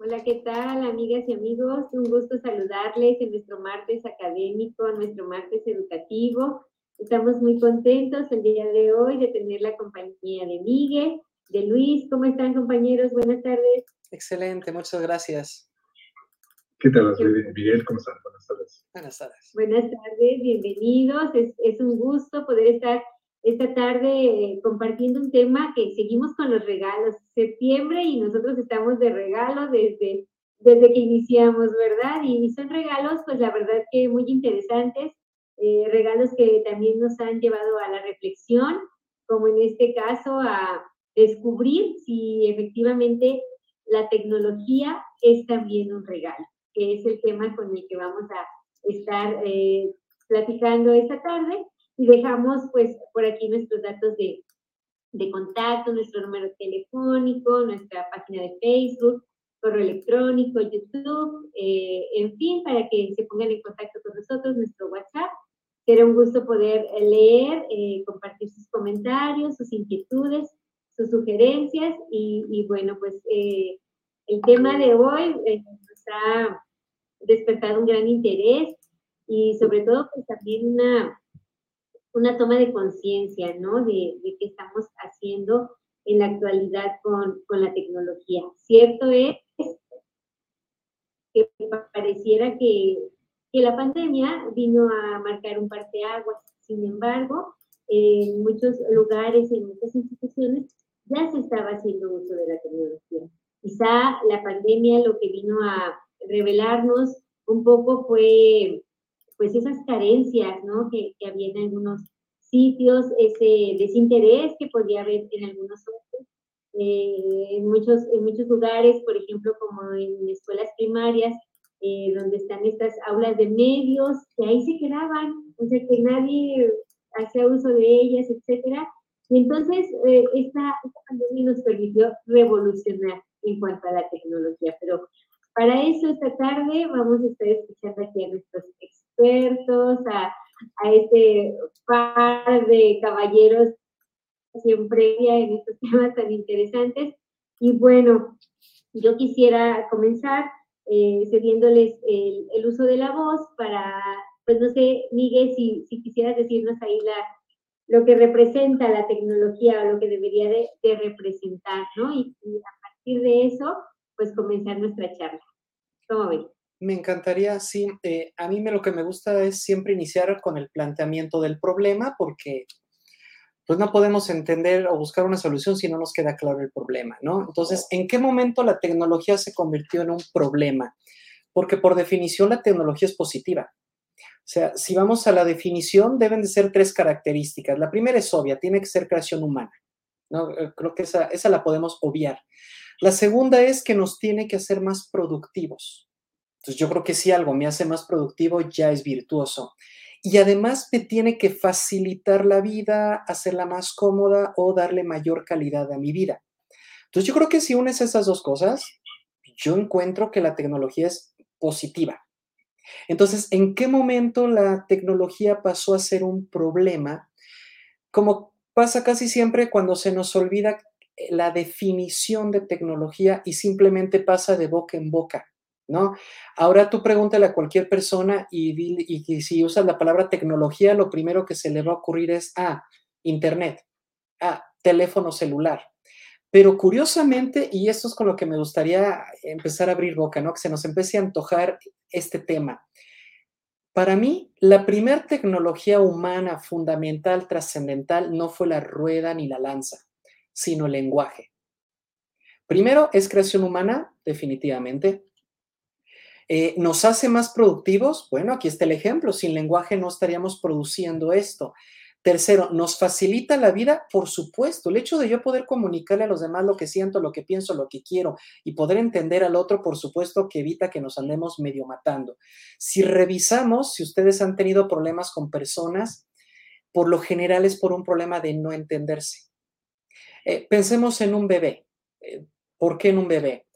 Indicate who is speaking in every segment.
Speaker 1: Hola, ¿qué tal, amigas y amigos? Un gusto saludarles en nuestro martes académico, nuestro martes educativo. Estamos muy contentos el día de hoy de tener la compañía de Miguel, de Luis. ¿Cómo están, compañeros? Buenas tardes.
Speaker 2: Excelente, muchas gracias.
Speaker 3: ¿Qué tal, Miguel? ¿Cómo están? Buenas tardes.
Speaker 2: Buenas tardes.
Speaker 1: Buenas tardes, bienvenidos. Es, es un gusto poder estar esta tarde eh, compartiendo un tema que seguimos con los regalos. Septiembre y nosotros estamos de regalo desde, desde que iniciamos, ¿verdad? Y son regalos, pues la verdad que muy interesantes, eh, regalos que también nos han llevado a la reflexión, como en este caso a descubrir si efectivamente la tecnología es también un regalo, que es el tema con el que vamos a estar eh, platicando esta tarde. Y dejamos pues por aquí nuestros datos de, de contacto, nuestro número telefónico, nuestra página de Facebook, correo electrónico, YouTube, eh, en fin, para que se pongan en contacto con nosotros, nuestro WhatsApp. Será un gusto poder leer, eh, compartir sus comentarios, sus inquietudes, sus sugerencias y, y bueno, pues eh, el tema de hoy nos ha despertado un gran interés y sobre todo pues también una, una toma de conciencia, ¿no? De, de, qué estamos haciendo en la actualidad con, con, la tecnología. Cierto es que pareciera que, que la pandemia vino a marcar un parteaguas, sin embargo, en muchos lugares, en muchas instituciones, ya se estaba haciendo uso de la tecnología. Quizá la pandemia lo que vino a revelarnos un poco fue pues esas carencias, ¿no? Que, que había en algunos sitios, ese desinterés que podía haber en algunos otros. Eh, en, muchos, en muchos lugares, por ejemplo, como en escuelas primarias, eh, donde están estas aulas de medios, que ahí se quedaban, o sea, que nadie hacía uso de ellas, etcétera. Y entonces, eh, esta, esta pandemia nos permitió revolucionar en cuanto a la tecnología, pero para eso esta tarde vamos a estar escuchando aquí a nuestros expertos, a, a este par de caballeros siempre en estos temas tan interesantes. Y bueno, yo quisiera comenzar eh, cediéndoles el, el, uso de la voz para, pues no sé, Miguel, si, si quisieras decirnos ahí la, lo que representa la tecnología o lo que debería de, de representar, ¿no? Y, y, a partir de eso, pues comenzar nuestra charla. ¿Cómo ven?
Speaker 2: Me encantaría, sí. Eh, a mí me, lo que me gusta es siempre iniciar con el planteamiento del problema porque pues no podemos entender o buscar una solución si no nos queda claro el problema, ¿no? Entonces, ¿en qué momento la tecnología se convirtió en un problema? Porque por definición la tecnología es positiva. O sea, si vamos a la definición, deben de ser tres características. La primera es obvia, tiene que ser creación humana. ¿no? Eh, creo que esa, esa la podemos obviar. La segunda es que nos tiene que hacer más productivos. Entonces yo creo que si algo me hace más productivo, ya es virtuoso. Y además me tiene que facilitar la vida, hacerla más cómoda o darle mayor calidad a mi vida. Entonces yo creo que si unes esas dos cosas, yo encuentro que la tecnología es positiva. Entonces, ¿en qué momento la tecnología pasó a ser un problema? Como pasa casi siempre cuando se nos olvida la definición de tecnología y simplemente pasa de boca en boca. ¿No? Ahora tú pregúntale a cualquier persona y, si usas la palabra tecnología, lo primero que se le va a ocurrir es, ah, Internet, ah, teléfono celular. Pero curiosamente, y esto es con lo que me gustaría empezar a abrir boca. Que se nos empiece a antojar este tema. Para mí, la primera tecnología humana fundamental, trascendental, no fue la rueda ni la lanza, sino el lenguaje. Primero, es creación humana, definitivamente. Eh, ¿Nos hace más productivos? Bueno, aquí está el ejemplo. Sin lenguaje no estaríamos produciendo esto. Tercero, ¿nos facilita la vida? Por supuesto. El hecho de yo poder comunicarle a los demás lo que siento, lo que pienso, lo que quiero y poder entender al otro, por supuesto que evita que nos andemos medio matando. Si revisamos, si ustedes han tenido problemas con personas, por lo general es por un problema de no entenderse. Eh, pensemos en un bebé. Eh, ¿Por qué en un bebé?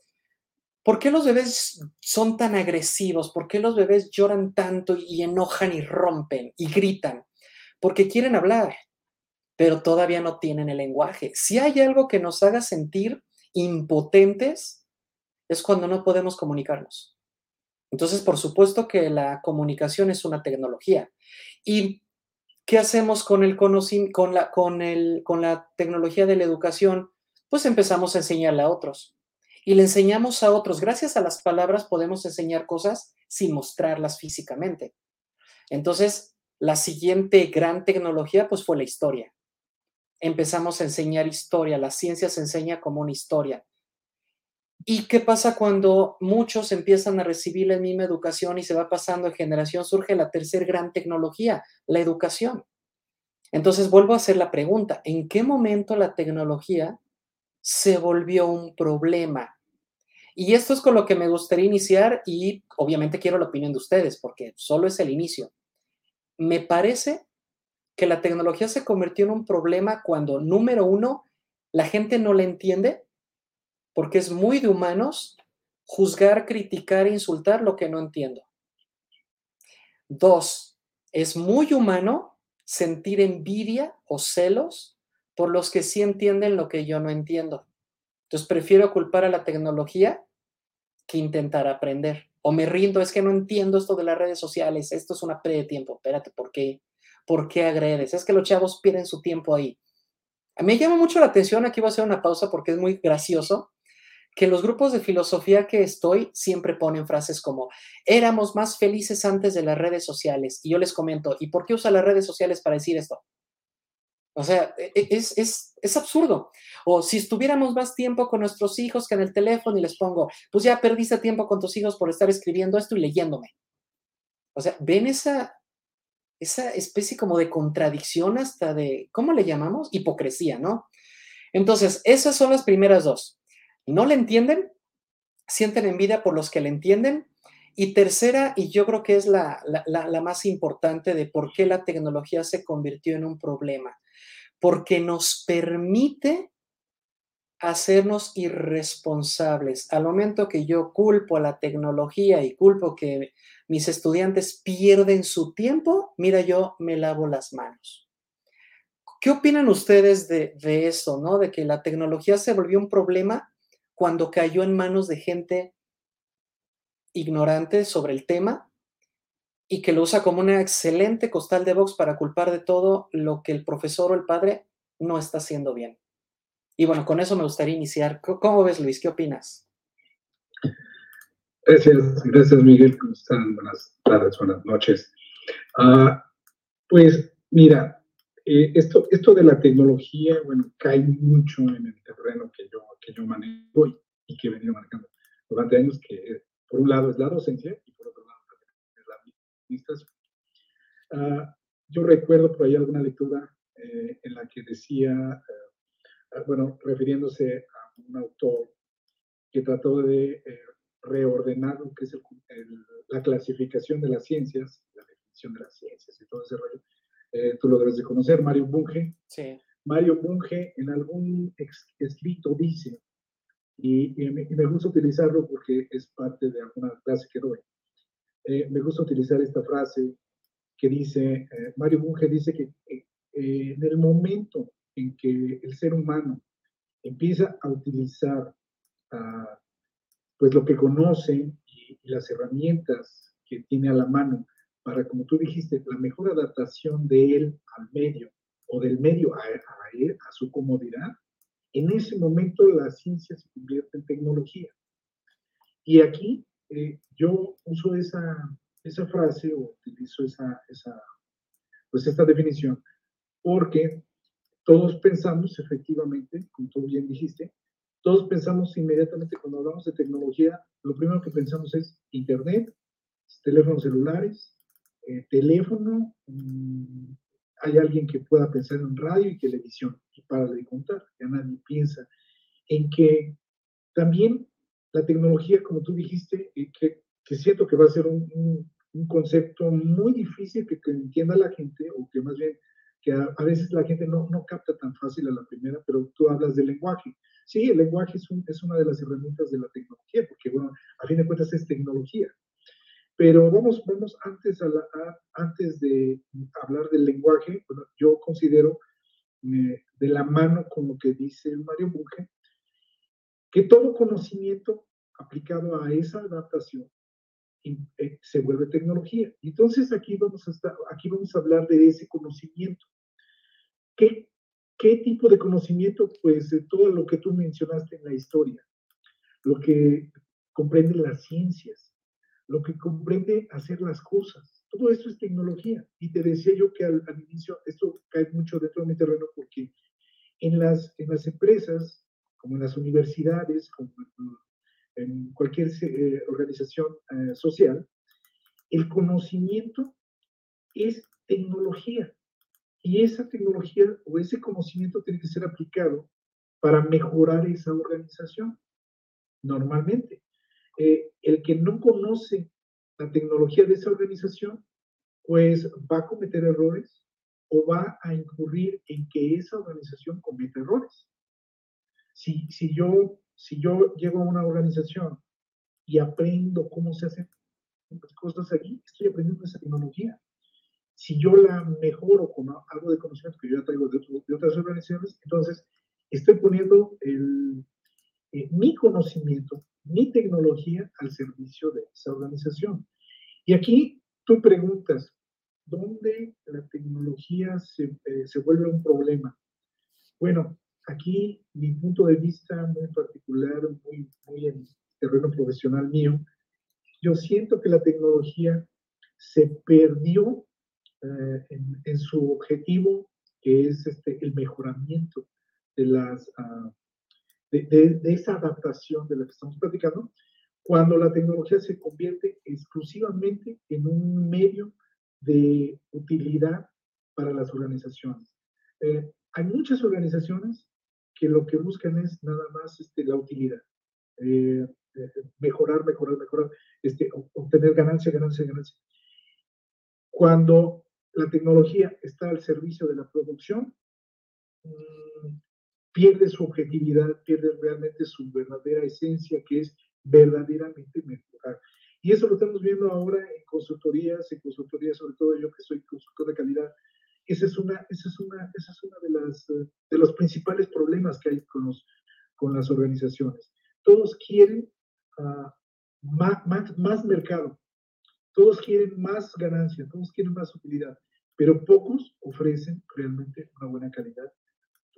Speaker 2: ¿Por qué los bebés son tan agresivos? ¿Por qué los bebés lloran tanto y enojan y rompen y gritan? Porque quieren hablar, pero todavía no tienen el lenguaje. Si hay algo que nos haga sentir impotentes, es cuando no podemos comunicarnos. Entonces, por supuesto que la comunicación es una tecnología. ¿Y qué hacemos con, el con, la, con, el, con la tecnología de la educación? Pues empezamos a enseñarla a otros. Y le enseñamos a otros. Gracias a las palabras podemos enseñar cosas sin mostrarlas físicamente. Entonces, la siguiente gran tecnología pues fue la historia. Empezamos a enseñar historia, la ciencia se enseña como una historia. ¿Y qué pasa cuando muchos empiezan a recibir la misma educación y se va pasando de generación? Surge la tercera gran tecnología, la educación. Entonces vuelvo a hacer la pregunta, ¿en qué momento la tecnología se volvió un problema? Y esto es con lo que me gustaría iniciar y obviamente quiero la opinión de ustedes porque solo es el inicio me parece que la tecnología se convirtió en un problema cuando, número uno, la gente no la entiende, porque es muy de humanos juzgar, criticar e insultar lo que no entiendo. Dos, es muy humano sentir envidia o celos por los que sí entienden lo que yo no entiendo. Entonces prefiero culpar a la tecnología que intentar aprender o me rindo, es que no entiendo esto de las redes sociales, esto es una pérdida de tiempo, espérate, ¿por qué? ¿Por qué agredes? Es que los chavos pierden su tiempo ahí. A mí me llama mucho la atención, aquí voy a hacer una pausa porque es muy gracioso, que los grupos de filosofía que estoy siempre ponen frases como, éramos más felices antes de las redes sociales. Y yo les comento, ¿y por qué usa las redes sociales para decir esto? O sea, e, e, es, es, es, absurdo. O si estuviéramos más tiempo con nuestros hijos que en el teléfono y les pongo, pues ya perdiste tiempo con tus hijos por estar escribiendo esto y leyéndome. O sea, ven esa, esa especie como de contradicción hasta de, ¿cómo le llamamos? Hipocresía, ¿no? Entonces, esas son las primeras dos. No le entienden, sienten envidia por los que le entienden. Y tercera, y yo creo que es la, la, la más importante de por qué la tecnología se convirtió en un problema porque nos permite hacernos irresponsables. Al momento que yo culpo a la tecnología y culpo que mis estudiantes pierden su tiempo, mira, yo me lavo las manos. ¿Qué opinan ustedes de, eso, no? De que la tecnología se volvió un problema cuando cayó en manos de gente ignorante sobre el tema y que lo usa como una excelente costal de box para culpar de todo lo que el profesor o el padre no está haciendo bien. Y bueno, con eso me gustaría iniciar. ¿Cómo ves, Luis? ¿Qué opinas?
Speaker 3: Gracias, gracias Miguel. ¿Cómo están? Buenas tardes, buenas noches. Ah, pues mira, eh, esto, esto de la tecnología, bueno, cae mucho en el terreno que yo, que yo manejo y, que he venido manejando durante años, que por un lado es la docencia y por otro Ah, yo recuerdo por ahí alguna lectura eh, en la que decía, eh, ah, bueno, refiriéndose a un autor que trató de eh, reordenar lo que es la clasificación de las ciencias, la definición de las ciencias y todo ese rollo. tú lo debes de conocer, Mario Bunge.
Speaker 2: Sí.
Speaker 3: Mario Bunge en algún escrito dice, y, y, me, y, me, gusta utilizarlo porque es parte de alguna clase que doy, eh, me gusta utilizar esta frase que dice, eh, Mario Bunge dice que eh, en el momento en que el ser humano empieza a utilizar ah, pues lo que conoce y, las herramientas que tiene a la mano para, como tú dijiste, la mejor adaptación de él al medio o del medio a, a su comodidad, en ese momento la ciencia se convierte en tecnología. Y aquí eh, yo uso esa, esa frase o utilizo esa, esa, pues esta definición porque todos pensamos efectivamente, como tú bien dijiste, todos pensamos inmediatamente cuando hablamos de tecnología, lo primero que pensamos es Internet, teléfonos celulares, eh, teléfono, mm, hay alguien que pueda pensar en radio y televisión, y para de contar, ya nadie piensa en que también la tecnología, como tú dijiste, que, que siento que va a ser un, concepto muy difícil que, entienda la gente, o que más bien, que a, veces la gente no, no, capta tan fácil a la primera, pero tú hablas del lenguaje. Sí, el lenguaje es, un, es una de las herramientas de la tecnología, porque, bueno, a fin de cuentas es tecnología. Pero vamos, vamos antes, antes de hablar del lenguaje, bueno, yo considero eh, de la mano con lo que dice Mario Bunge, que todo conocimiento aplicado a esa adaptación eh, se vuelve tecnología. Entonces aquí vamos a, estar, aquí vamos a hablar de ese conocimiento. ¿Qué, ¿Qué tipo de conocimiento? Pues de todo lo que tú mencionaste en la historia, lo que comprende las ciencias, lo que comprende hacer las cosas. Todo esto es tecnología. Y te decía yo que al, inicio esto cae mucho dentro de mi terreno porque en las, en las empresas, como en las universidades, como en cualquier eh, organización eh, social, el conocimiento es tecnología. Y esa tecnología o ese conocimiento tiene que ser aplicado para mejorar esa organización, normalmente. Eh, el que no conoce la tecnología de esa organización, pues va a cometer errores o va a incurrir en que esa organización cometa errores. Si, si yo si yo llego a una organización y aprendo cómo se hacen las cosas aquí, estoy aprendiendo esa tecnología. Si yo la mejoro con algo de conocimiento que yo ya traigo de, otras organizaciones, entonces estoy poniendo el, eh, mi conocimiento, mi tecnología al servicio de esa organización. Y aquí tú preguntas, ¿dónde la tecnología se, eh, se vuelve un problema? Bueno, aquí mi punto de vista muy particular, muy, muy en terreno profesional mío, yo siento que la tecnología se perdió eh, en, su objetivo, que es este, el mejoramiento de, las, ah, de, de, esa adaptación de la que estamos platicando, cuando la tecnología se convierte exclusivamente en un medio de utilidad para las organizaciones. Eh, hay muchas organizaciones que lo que buscan es nada más este, la utilidad. Eh, eh, mejorar, mejorar, mejorar, este, obtener ganancia, ganancia, ganancia. Cuando la tecnología está al servicio de la producción, mm, pierde su objetividad, pierde realmente su verdadera esencia, que es verdaderamente mejorar. Y eso lo estamos viendo ahora en consultorías, en consultorías, sobre todo yo que soy consultor de calidad, esa es una, esa es una, esa es una de, las, de los principales problemas que hay con, los, con las organizaciones. Todos quieren más, más, más mercado, todos quieren más ganancia, todos quieren más utilidad, pero pocos ofrecen realmente una buena calidad,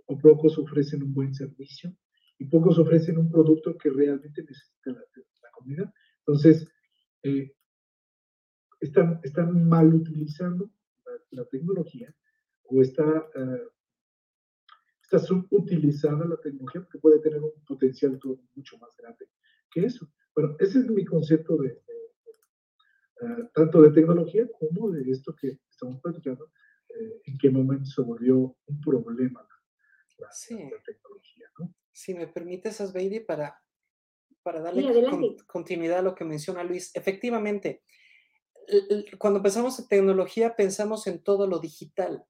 Speaker 3: o pocos ofrecen un buen servicio, y pocos ofrecen un producto que realmente necesita la, la comunidad. Entonces, eh, están, están mal utilizando la tecnología o está, uh, está subutilizada la tecnología porque puede tener un potencial mucho más grande que eso. Bueno, ese es mi concepto de, uh, tanto de tecnología como de esto que estamos platicando, eh, en qué momento se volvió un problema la,
Speaker 2: sí. tecnología. ¿no? Si me permites, Asbeidi, para, para darle continuidad a lo que menciona Luis, efectivamente, cuando pensamos en tecnología pensamos en todo lo digital,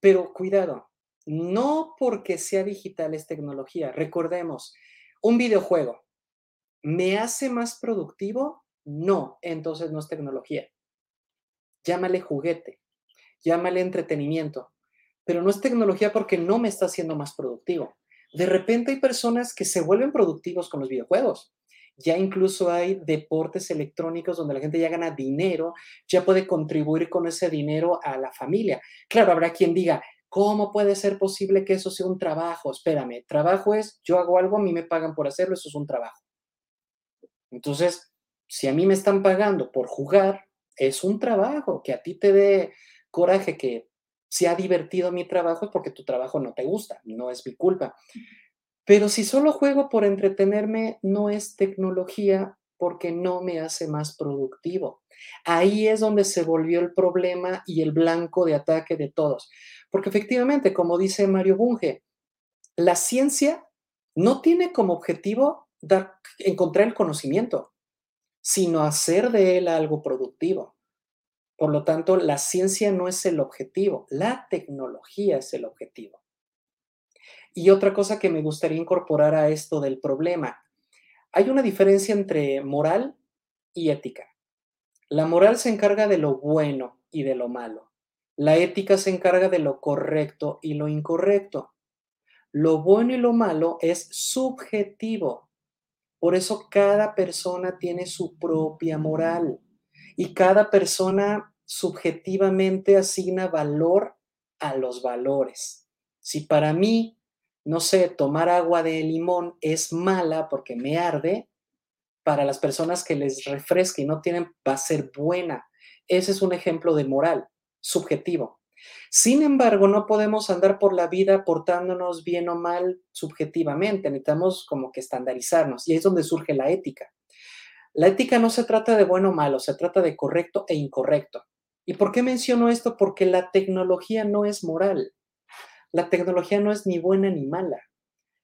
Speaker 2: pero cuidado, no porque sea digital es tecnología. Recordemos, un videojuego, ¿me hace más productivo? No, entonces no es tecnología. Llámale juguete, llámale entretenimiento, pero no es tecnología porque no me está haciendo más productivo. De repente hay personas que se vuelven productivos con los videojuegos ya incluso hay deportes electrónicos donde la gente ya gana dinero, ya puede contribuir con ese dinero a la familia. Claro, habrá quien diga, ¿cómo puede ser posible que eso sea un trabajo? Espérame, trabajo es, yo hago algo, a mí me pagan por hacerlo, eso es un trabajo. Entonces, si a mí me están pagando por jugar, es un trabajo, que a ti te dé coraje que sea divertido mi trabajo es porque tu trabajo no te gusta, no es mi culpa. Pero si solo juego por entretenerme, no es tecnología porque no me hace más productivo. Ahí es donde se volvió el problema y el blanco de ataque de todos. Porque efectivamente, como dice Mario Bunge, la ciencia no tiene como objetivo dar, encontrar el conocimiento, sino hacer de él algo productivo. Por lo tanto, la ciencia no es el objetivo, la tecnología es el objetivo. Y otra cosa que me gustaría incorporar a esto del problema, hay una diferencia entre moral y ética. La moral se encarga de lo bueno y de lo malo. La ética se encarga de lo correcto y lo incorrecto. Lo bueno y lo malo es subjetivo. Por eso cada persona tiene su propia moral y cada persona subjetivamente asigna valor a los valores. Si para mí, no sé, tomar agua de limón es mala porque me arde, para las personas que les refresca y no tienen, va a ser buena. Ese es un ejemplo de moral subjetivo. Sin embargo, no podemos andar por la vida portándonos bien o mal subjetivamente, necesitamos como que estandarizarnos y ahí es donde surge la ética. La ética no se trata de bueno o malo, se trata de correcto e incorrecto. ¿Y por qué menciono esto? Porque la tecnología no es moral. La tecnología no es ni buena ni mala.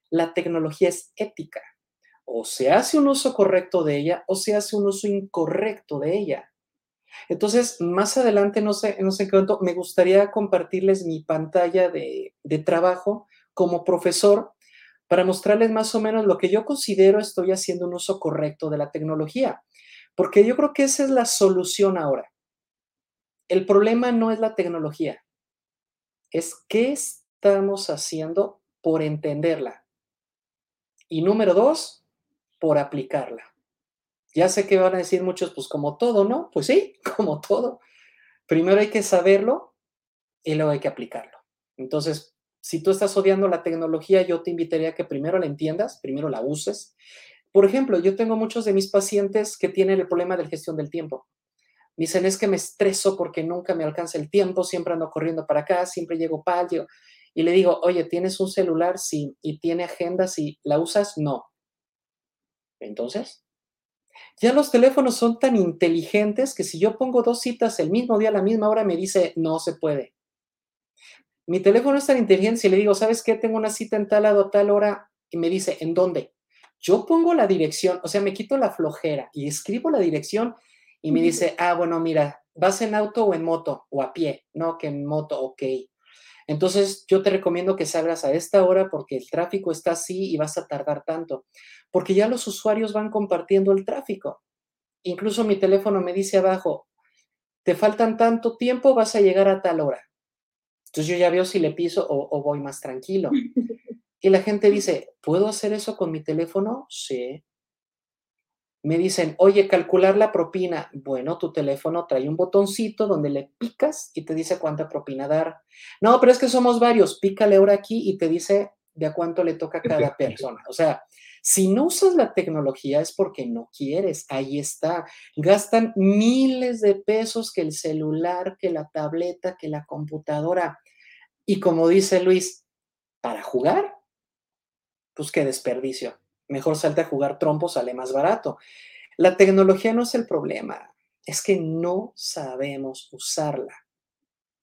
Speaker 2: La tecnología es ética. O se hace un uso correcto de ella o se hace un uso incorrecto de ella. Entonces, más adelante, no sé, no sé qué me gustaría compartirles mi pantalla de, de trabajo como profesor para mostrarles más o menos lo que yo considero estoy haciendo un uso correcto de la tecnología. Porque yo creo que esa es la solución ahora. El problema no es la tecnología, es qué estamos haciendo por entenderla. Y número dos, por aplicarla. Ya sé que van a decir muchos, pues como todo, ¿no? Pues sí, como todo. Primero hay que saberlo y luego hay que aplicarlo. Entonces, si tú estás odiando la tecnología, yo te invitaría a que primero la entiendas, primero la uses. Por ejemplo, yo tengo muchos de mis pacientes que tienen el problema de gestión del tiempo. Dicen, es que me estreso porque nunca me alcanza el tiempo, siempre ando corriendo para acá, siempre llego palio. Y le digo, oye, ¿tienes un celular? Sí. ¿Y tiene agenda? Sí. ¿La usas? No. Entonces, ya los teléfonos son tan inteligentes que si yo pongo dos citas el mismo día a la misma hora, me dice, no se puede. Mi teléfono es tan inteligente si le digo, ¿sabes qué? Tengo una cita en tal lado a tal hora y me dice, ¿en dónde? Yo pongo la dirección, o sea, me quito la flojera y escribo la dirección y me dice, ah, bueno, mira, ¿vas en auto o en moto o a pie? No, que en moto, ok. Entonces, yo te recomiendo que salgas a esta hora porque el tráfico está así y vas a tardar tanto, porque ya los usuarios van compartiendo el tráfico. Incluso mi teléfono me dice abajo, te faltan tanto tiempo, vas a llegar a tal hora. Entonces yo ya veo si le piso o, o voy más tranquilo. Y la gente dice, ¿puedo hacer eso con mi teléfono? Sí me dicen, oye, calcular la propina. Bueno, tu teléfono trae un botoncito donde le picas y te dice cuánta propina dar. No, pero es que somos varios. Pícale ahora aquí y te dice de a cuánto le toca a cada persona. O sea, si no usas la tecnología es porque no quieres. Ahí está. Gastan miles de pesos que el celular, que la tableta, que la computadora. Y como dice Luis, para jugar, pues qué desperdicio mejor salte a jugar trompo, sale más barato. La tecnología no es el problema, es que no sabemos usarla.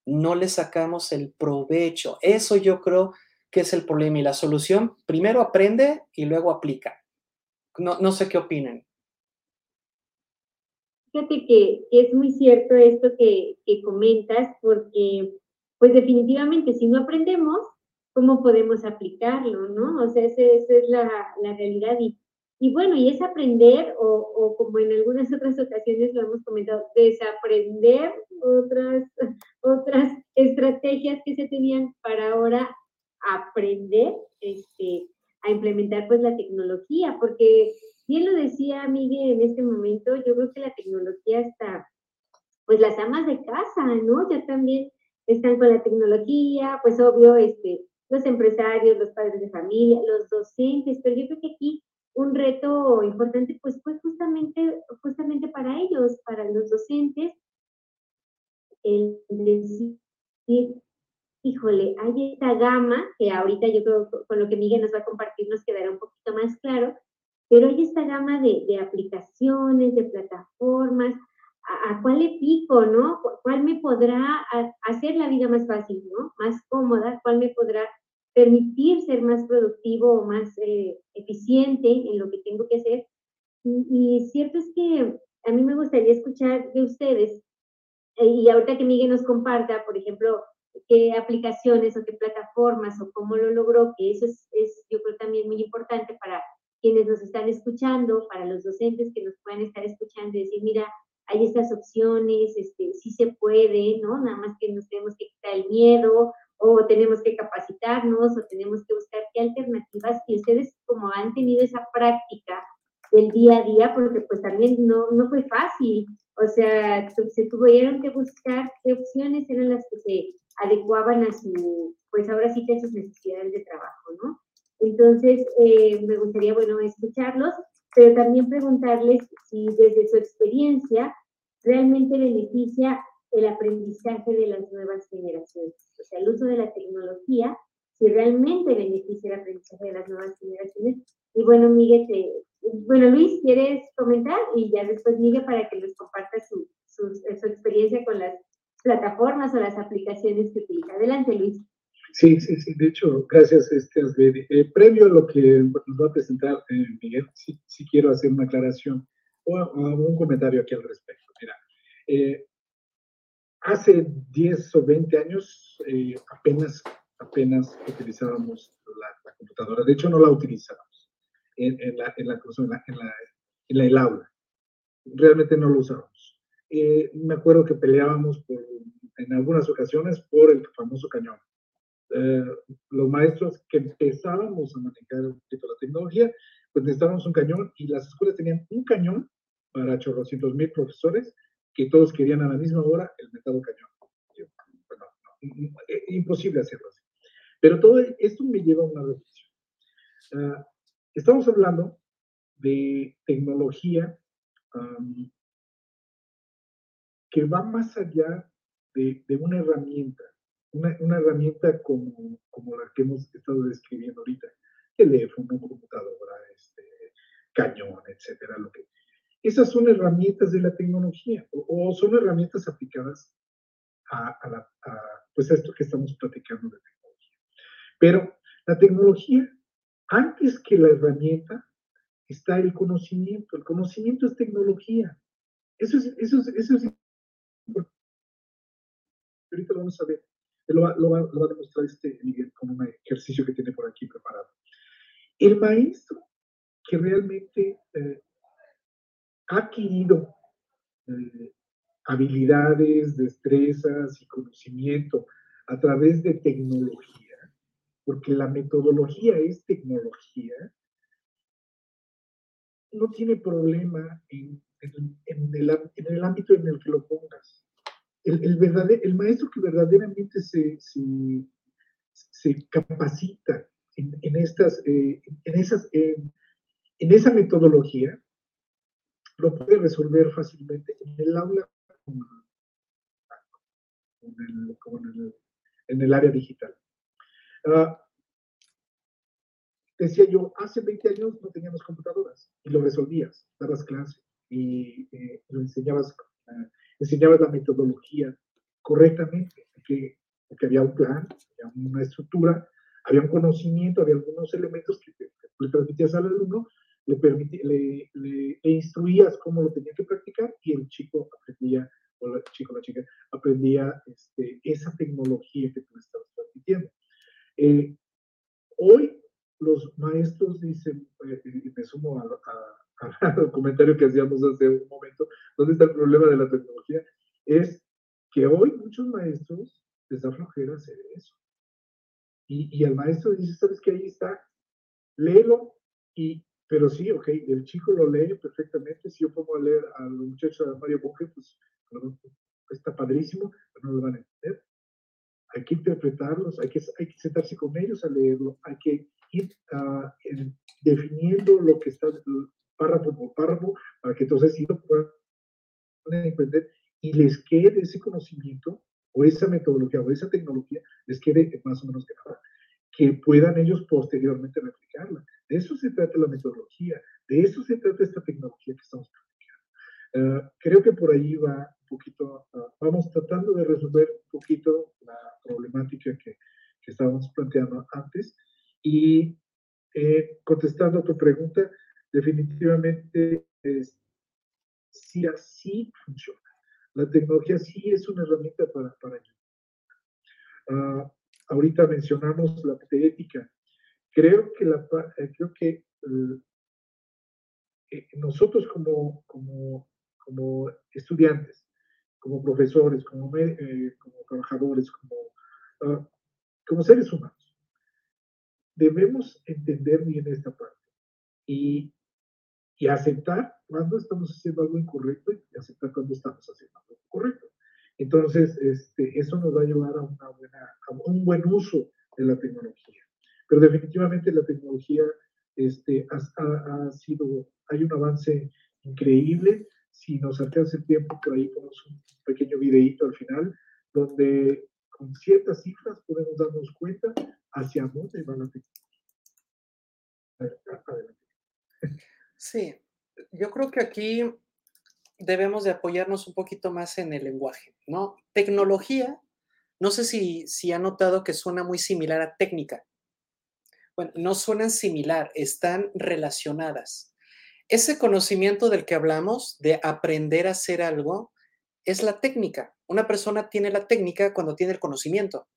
Speaker 2: No le sacamos el provecho. Eso yo creo que es el problema y la solución. Primero aprende y luego aplica. No, no sé qué opinen.
Speaker 1: Fíjate que, es muy cierto esto que, que comentas, porque pues definitivamente si no aprendemos, cómo podemos aplicarlo, ¿no? O sea, esa es la, realidad. Y, y, bueno, y es aprender, o, o, como en algunas otras ocasiones lo hemos comentado, desaprender otras, otras estrategias que se tenían para ahora aprender este, a implementar pues la tecnología, porque bien lo decía Miguel en este momento, yo creo que la tecnología está, pues las amas de casa, ¿no? Ya también están con la tecnología, pues obvio, este, los empresarios, los padres de familia, los docentes, pero yo creo que aquí un reto importante pues fue justamente, justamente para ellos, para los docentes, el decir, híjole, hay esta gama, que ahorita yo creo con lo que Miguel nos va a compartir nos quedará un poquito más claro, pero hay esta gama de, de aplicaciones, de plataformas, a, cuál le pico, ¿no? ¿Cuál me podrá hacer la vida más fácil, ¿no? Más cómoda, cuál me podrá permitir ser más productivo o más eh, eficiente en lo que tengo que hacer. Y, y, cierto es que a mí me gustaría escuchar de ustedes, eh, y ahorita que Miguel nos comparta, por ejemplo, qué aplicaciones o qué plataformas o cómo lo logró, que eso es, es yo creo también muy importante para quienes nos están escuchando, para los docentes que nos puedan estar escuchando y decir, mira, hay estas opciones, este, sí se puede, ¿no? Nada más que nos tenemos que quitar el miedo o tenemos que capacitarnos o tenemos que buscar qué alternativas y ustedes como han tenido esa práctica del día a día, porque pues también no, no fue fácil. O sea, se tuvieron que buscar qué opciones eran las que se adecuaban a su, pues ahora sí que a sus necesidades de trabajo, ¿no? Entonces, eh, me gustaría, bueno, escucharlos, pero también preguntarles si desde su experiencia realmente beneficia el aprendizaje de las nuevas generaciones, o sea, el uso de la tecnología, si realmente beneficia el aprendizaje de las nuevas generaciones. Y bueno, Miguel, te, bueno, Luis, ¿quieres comentar? Y ya después Miguel para que nos comparta su, su experiencia con las plataformas o las aplicaciones que utiliza. Adelante, Luis.
Speaker 3: Sí, sí, sí. De hecho, gracias, este, eh, previo a lo que nos va a presentar eh, Miguel, sí, sí, quiero hacer una aclaración o, un comentario aquí al respecto. Mira, eh, hace 10 o 20 años eh, apenas, apenas utilizábamos la, computadora. De hecho, no la utilizábamos en, en, la, en, la, en, la, en, la, el aula. Realmente no lo usábamos. Eh, me acuerdo que peleábamos por, en algunas ocasiones por el famoso cañón. Eh, los maestros que empezábamos a manejar la tecnología, pues necesitábamos un cañón y las escuelas tenían un cañón para chorrocientos mil profesores que todos querían a la misma hora el metado cañón. imposible hacerlo así. Pero todo esto me lleva a una reflexión. Ah, estamos hablando de tecnología que va más allá de una herramienta una, herramienta como, como, la que hemos estado describiendo ahorita, teléfono, computadora, este, cañón, etcétera, lo que. Esas son herramientas de la tecnología o, son herramientas aplicadas a, pues a esto que estamos platicando de tecnología. Pero la tecnología, antes que la herramienta, está el conocimiento. El conocimiento es tecnología. Eso es, eso es, eso es ahorita vamos a ver. Lo va, a demostrar este Miguel con un ejercicio que tiene por aquí preparado. El maestro que realmente eh, ha adquirido eh, habilidades, destrezas y conocimiento a través de tecnología, porque la metodología es tecnología, no tiene problema en, en, el, ámbito en el que lo pongas el, el, maestro que verdaderamente se, se, capacita en, estas, eh, en, esas, en esa metodología, lo puede resolver fácilmente en el aula como en, el, área digital. Ah, decía yo, hace 20 años no teníamos computadoras y lo resolvías, dabas clase y eh, lo enseñabas ah, enseñabas la metodología correctamente, que, había un plan, había una estructura, había un conocimiento, había algunos elementos que, le transmitías al alumno, le, le, le, instruías cómo lo tenía que practicar y el chico aprendía, o el chico la chica, aprendía este, esa tecnología que tú estabas transmitiendo. Eh, hoy los maestros dicen, eh, me sumo a, a al comentario que hacíamos hace un momento, ¿dónde está el problema de la tecnología? Es que hoy muchos maestros les da flojera hacer eso. Y, y el maestro dice, ¿sabes qué? Ahí está, léelo, y, pero sí, ok, el chico lo lee perfectamente, si yo pongo a leer a los muchachos de Mario Bunge, pues está padrísimo, pero no lo van a entender. Hay que interpretarlos, hay que, hay que sentarse con ellos a leerlo, hay que ir uh, definiendo lo que está, párrafo por párrafo, para que entonces sí lo puedan entender y les quede ese conocimiento o esa metodología o esa tecnología, les quede más o menos grabada, que puedan ellos posteriormente replicarla. De eso se trata la metodología, de eso se trata esta tecnología que estamos practicando. Uh, creo que por ahí va un poquito, uh, vamos tratando de resolver un poquito la problemática que, que estábamos planteando antes y eh, contestando a tu pregunta, definitivamente es, sí así funciona. La tecnología sí es una herramienta para, para ello. Uh, ahorita mencionamos la ética. Creo que, la, eh, creo que uh, eh, nosotros como, como, como, estudiantes, como profesores, como, eh, como trabajadores, como, uh, como seres humanos, debemos entender bien esta parte. Y y aceptar cuando estamos haciendo algo incorrecto y aceptar cuando estamos haciendo algo correcto. Entonces, este, eso nos va a llevar a, una buena, a un buen uso de la tecnología. Pero definitivamente la tecnología este, ha, sido, hay un avance increíble. Si nos alcanza el tiempo, por ahí ponemos un pequeño videíto al final, donde con ciertas cifras podemos darnos cuenta hacia dónde va la tecnología.
Speaker 2: Sí, yo creo que aquí debemos de apoyarnos un poquito más en el lenguaje, ¿no? Tecnología, no sé si, si ha notado que suena muy similar a técnica. Bueno, no suenan similar, están relacionadas. Ese conocimiento del que hablamos, de aprender a hacer algo, es la técnica. Una persona tiene la técnica cuando tiene el conocimiento.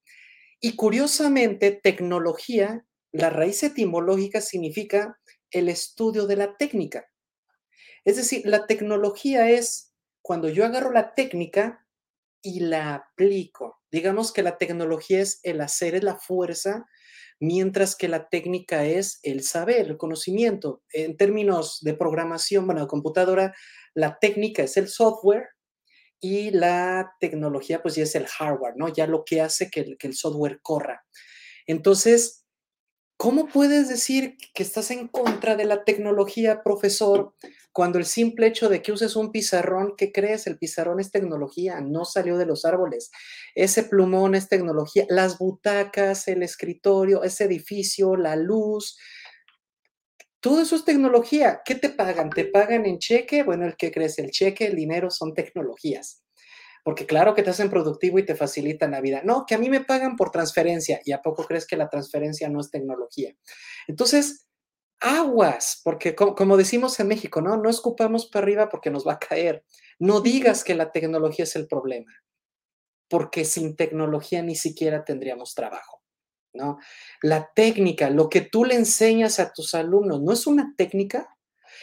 Speaker 2: Y curiosamente, tecnología, la raíz etimológica significa el estudio de la técnica. Es decir, la tecnología es cuando yo agarro la técnica y la aplico. Digamos que la tecnología es el hacer, es la fuerza, mientras que la técnica es el saber, el conocimiento. En términos de programación, bueno, de computadora, la técnica es el software y la tecnología, pues ya es el hardware, ¿no? Ya lo que hace que el, que el software corra. Entonces, ¿Cómo puedes decir que estás en contra de la tecnología, profesor, cuando el simple hecho de que uses un pizarrón, ¿qué crees? El pizarrón es tecnología, no salió de los árboles. Ese plumón es tecnología, las butacas, el escritorio, ese edificio, la luz, todo eso es tecnología. ¿Qué te pagan? ¿Te pagan en cheque? Bueno, el que crees, el cheque, el dinero son tecnologías porque claro que te hacen productivo y te facilitan la vida. No, que a mí me pagan por transferencia y a poco crees que la transferencia no es tecnología. Entonces, aguas, porque como, decimos en México, ¿no? No escupamos para arriba porque nos va a caer. No digas que la tecnología es el problema, porque sin tecnología ni siquiera tendríamos trabajo. ¿No? La técnica, lo que tú le enseñas a tus alumnos, ¿no es una técnica?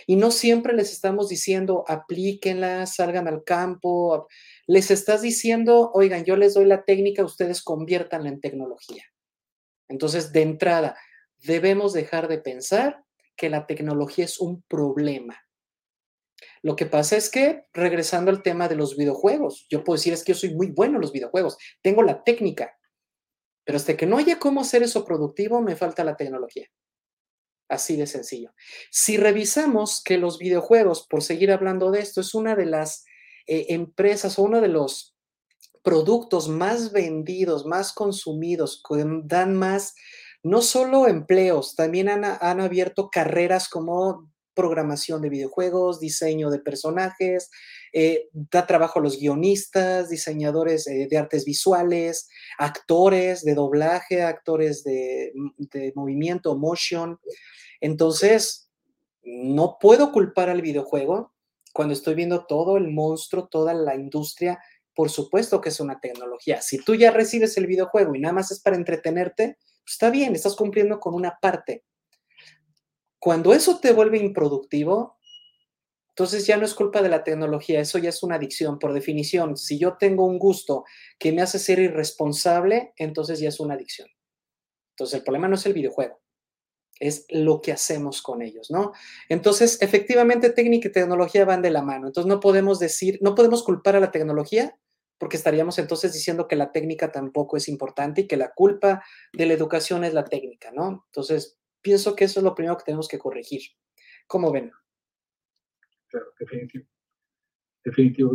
Speaker 2: Y no siempre les estamos diciendo, aplíquenla, salgan al campo. Les estás diciendo, oigan, yo les doy la técnica, ustedes conviértanla en tecnología. Entonces, de entrada, debemos dejar de pensar que la tecnología es un problema. Lo que pasa es que, regresando al tema de los videojuegos, yo puedo decir es que yo soy muy bueno en los videojuegos, tengo la técnica, pero hasta que no haya cómo hacer eso productivo, me falta la tecnología. Así de sencillo. Si revisamos que los videojuegos, por seguir hablando de esto, es una de las eh, empresas o uno de los productos más vendidos, más consumidos, que dan más, no solo empleos, también han, abierto carreras como programación de videojuegos, diseño de personajes, eh, da trabajo a los guionistas, diseñadores eh, de artes visuales, actores de doblaje, actores de, de movimiento, motion. Entonces, no puedo culpar al videojuego cuando estoy viendo todo el monstruo, toda la industria. Por supuesto que es una tecnología. Si tú ya recibes el videojuego y nada más es para entretenerte, pues está bien, estás cumpliendo con una parte. Cuando eso te vuelve improductivo, entonces ya no es culpa de la tecnología, eso ya es una adicción por definición. Si yo tengo un gusto que me hace ser irresponsable, entonces ya es una adicción. Entonces el problema no es el videojuego, es lo que hacemos con ellos, ¿no? Entonces, efectivamente, técnica y tecnología van de la mano. Entonces, no podemos decir, no podemos culpar a la tecnología porque estaríamos entonces diciendo que la técnica tampoco es importante y que la culpa de la educación es la técnica, ¿no? Entonces, pienso que eso es lo primero que tenemos que corregir. ¿Cómo ven?
Speaker 3: Claro, definitivo. Definitivo.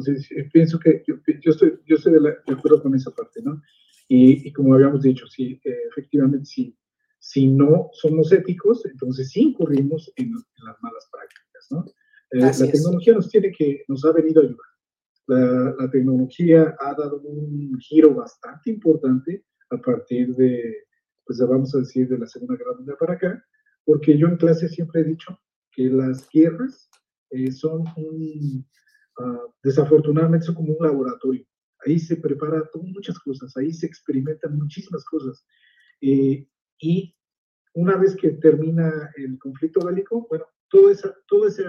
Speaker 3: pienso que yo, estoy, yo estoy de, acuerdo con esa parte, ¿no? Y, como habíamos dicho, sí, eh, efectivamente, sí si no somos éticos, entonces sí incurrimos en, las malas prácticas, ¿no? Eh, la tecnología nos tiene que, nos ha venido a ayudar. La, tecnología ha dado un giro bastante importante a partir de, pues vamos a decir, de la Segunda Guerra Mundial para acá, porque yo en clase siempre he dicho que las guerras eh, son un, uh, desafortunadamente son como un laboratorio. Ahí se prepara muchas cosas, ahí se experimentan muchísimas cosas. Eh, y una vez que termina el conflicto bélico, bueno, todo, esa, todo, ese,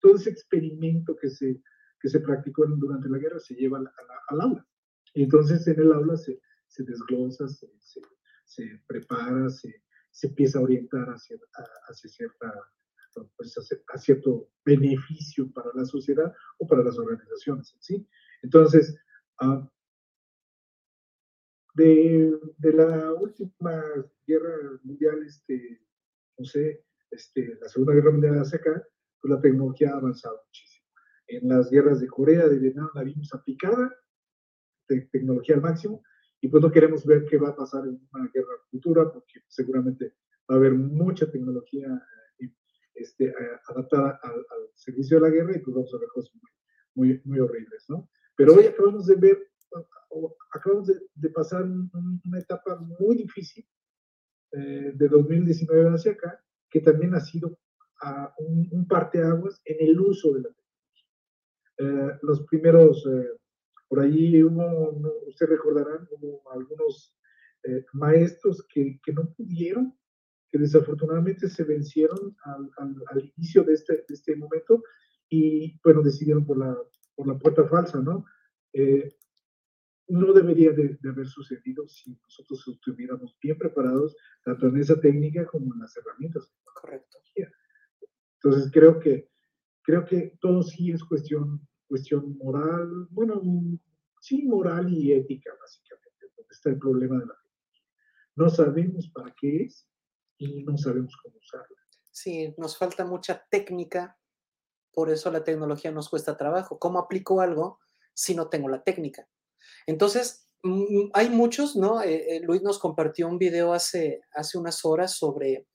Speaker 3: todo ese experimento que se, que se practicó durante la guerra se lleva al, aula. Y entonces en el aula se, se desglosa, se, se, prepara, se, se, empieza a orientar hacia, hacia cierta pues, a, cierto beneficio para la sociedad o para las organizaciones ¿sí? Entonces, ah, de, de, la última guerra mundial, este, no sé, este, la Segunda Guerra Mundial hacia acá, pues la tecnología ha avanzado muchísimo. En las guerras de Corea, de Vietnam, la vimos aplicada, de tecnología al máximo, y pues no queremos ver qué va a pasar en una guerra futura, porque seguramente va a haber mucha tecnología eh, este, adaptada al, servicio de la guerra y pues vamos a ver cosas muy, muy, horribles, ¿no? Pero hoy acabamos de ver, acabamos de, pasar una etapa muy difícil eh, de 2019 hacia acá, que también ha sido a un, un parteaguas en el uso de la tecnología. Eh, los primeros, eh, por ahí hubo, ustedes recordarán, hubo algunos eh, maestros que, que, no pudieron, que desafortunadamente se vencieron al, al, inicio de este, de este, momento y, bueno, decidieron por la, por la puerta falsa, ¿no? No debería de, de, haber sucedido si nosotros estuviéramos bien preparados, tanto en esa técnica como en las herramientas.
Speaker 2: Correcto.
Speaker 3: Entonces creo que, creo que todo sí es cuestión, cuestión moral, bueno, sí moral y ética básicamente, donde está el problema de la tecnología. No sabemos para qué es y no sabemos cómo usarla.
Speaker 2: Sí, nos falta mucha técnica, por eso la tecnología nos cuesta trabajo. ¿Cómo aplico algo si no tengo la técnica? Entonces, mm, hay muchos, ¿no? Eh, eh, Luis nos compartió un video hace, hace unas horas sobre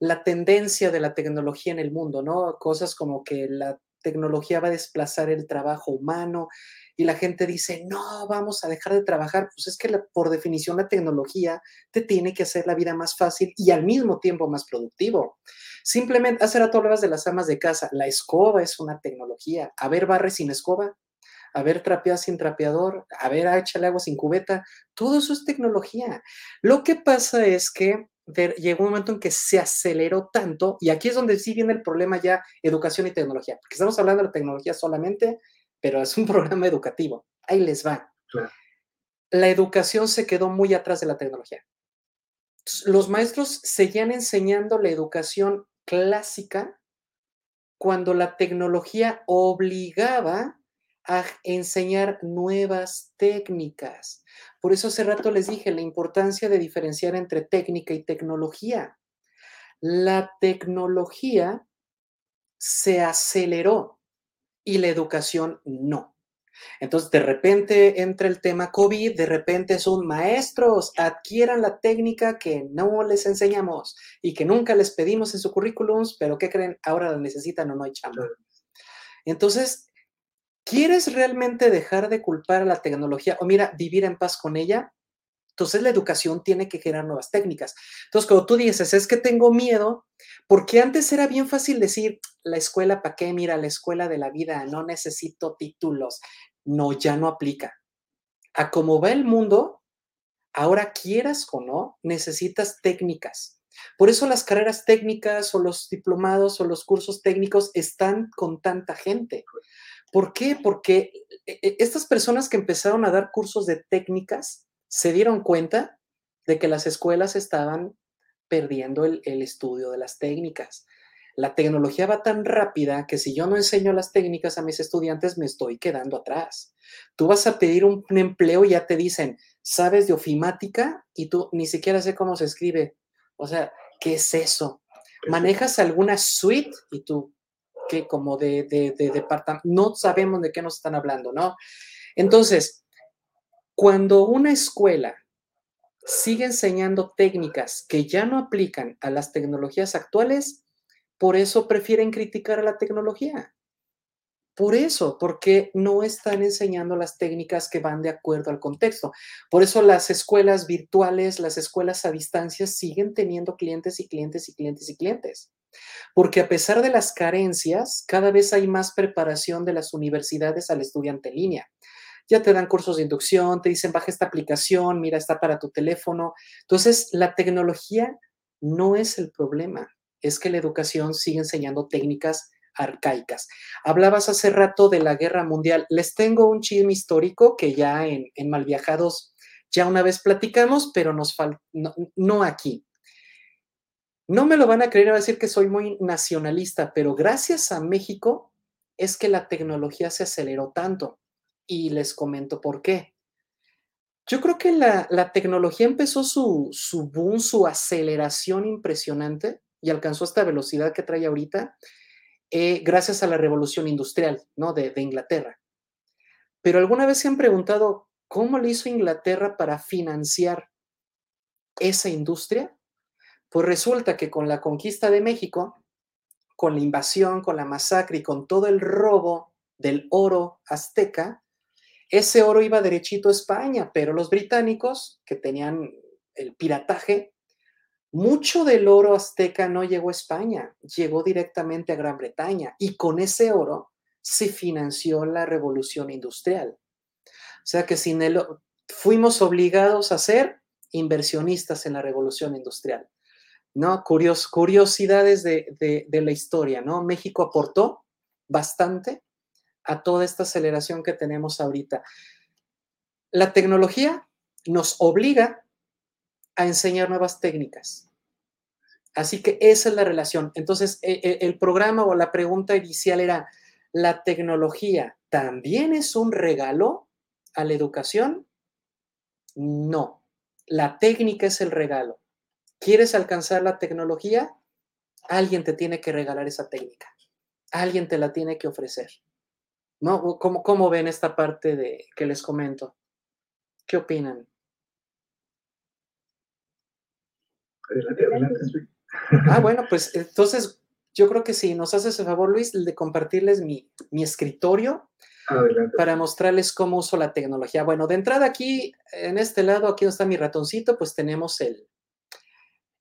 Speaker 2: la tendencia de la tecnología en el mundo, ¿no? Cosas como que la tecnología va a desplazar el trabajo humano y la gente dice, no, vamos a dejar de trabajar. Pues es que por definición la tecnología te tiene que hacer la vida más fácil y al mismo tiempo más productivo. Simplemente, hace rato hablabas de las amas de casa, la escoba es una tecnología. A ver, barre sin escoba, a ver, trapea sin trapeador, a ver, échale agua sin cubeta, todo eso es tecnología. Lo que pasa es que llegó un momento en que se aceleró tanto, y aquí es donde sí viene el problema ya, educación y tecnología, porque estamos hablando de la tecnología solamente, pero es un programa educativo. Ahí les va. La educación se quedó muy atrás de la tecnología. los maestros seguían enseñando la educación clásica cuando la tecnología obligaba a enseñar nuevas técnicas. Por eso hace rato les dije la importancia de diferenciar entre técnica y tecnología. La tecnología se aceleró y la educación no. Entonces, de repente entra el tema COVID, de repente son maestros, adquieran la técnica que no les enseñamos y que nunca les pedimos en su currículum, pero ¿qué creen? Ahora la necesitan o no hay chamba. Entonces, ¿Quieres realmente dejar de culpar a la tecnología o mira, vivir en paz con ella? Entonces la educación tiene que generar nuevas técnicas. Entonces, cuando tú dices, es que tengo miedo, porque antes era bien fácil decir, la escuela, ¿para qué? Mira, la escuela de la vida, no necesito títulos. No, ya no aplica. A cómo va el mundo, ahora quieras o no, necesitas técnicas. Por eso las carreras técnicas o los diplomados o los cursos técnicos están con tanta gente, ¿Por qué? Porque e, e, estas personas que empezaron a dar cursos de técnicas se dieron cuenta de que las escuelas estaban perdiendo el, estudio de las técnicas. La tecnología va tan rápida que si yo no enseño las técnicas a mis estudiantes me estoy quedando atrás. Tú vas a pedir un, empleo y ya te dicen, ¿sabes de ofimática? Y tú ni siquiera sé cómo se escribe. O sea, ¿qué es eso? ¿Manejas alguna suite? Y tú, como de, de, departamento, no sabemos de qué nos están hablando, ¿no? Entonces, cuando una escuela sigue enseñando técnicas que ya no aplican a las tecnologías actuales, por eso prefieren criticar a la tecnología. Por eso, porque no están enseñando las técnicas que van de acuerdo al contexto. Por eso las escuelas virtuales, las escuelas a distancia siguen teniendo clientes y clientes y clientes y clientes. Porque a pesar de las carencias, cada vez hay más preparación de las universidades al estudiante en línea. Ya te dan cursos de inducción, te dicen, baja esta aplicación, mira, está para tu teléfono. Entonces, la tecnología no es el problema, es que la educación sigue enseñando técnicas arcaicas. Hablabas hace rato de la guerra mundial. Les tengo un chisme histórico que ya en, Malviajados ya una vez platicamos, pero nos no aquí. No me lo van a creer, a decir que soy muy nacionalista, pero gracias a México es que la tecnología se aceleró tanto. Y les comento por qué. Yo creo que la, tecnología empezó su, su boom, su aceleración impresionante y alcanzó esta velocidad que trae ahorita eh, gracias a la revolución industrial ¿no? de, de Inglaterra. Pero alguna vez se han preguntado cómo le hizo Inglaterra para financiar esa industria. Pues resulta que con la conquista de México, con la invasión, con la masacre y con todo el robo del oro azteca, ese oro iba derechito a España, pero los británicos, que tenían el pirataje, mucho del oro azteca no llegó a España, llegó directamente a Gran Bretaña y con ese oro se financió la revolución industrial. O sea que sin el, fuimos obligados a ser inversionistas en la revolución industrial. ¿No? Curios, curiosidades de, de, la historia, ¿no? México aportó bastante a toda esta aceleración que tenemos ahorita. La tecnología nos obliga a enseñar nuevas técnicas. Así que esa es la relación. Entonces, e, e, el programa o la pregunta inicial era, ¿la tecnología también es un regalo a la educación? No, la técnica es el regalo. ¿Quieres alcanzar la tecnología? Alguien te tiene que regalar esa técnica. Alguien te la tiene que ofrecer. ¿No? ¿Cómo, cómo ven esta parte de que les comento? ¿Qué opinan?
Speaker 3: Adelante, adelante.
Speaker 2: Ah, bueno, pues entonces yo creo que sí, nos haces el favor, Luis, de compartirles mi, mi escritorio para mostrarles cómo uso la tecnología. Bueno, de entrada aquí, en este lado, aquí donde está mi ratoncito, pues tenemos el,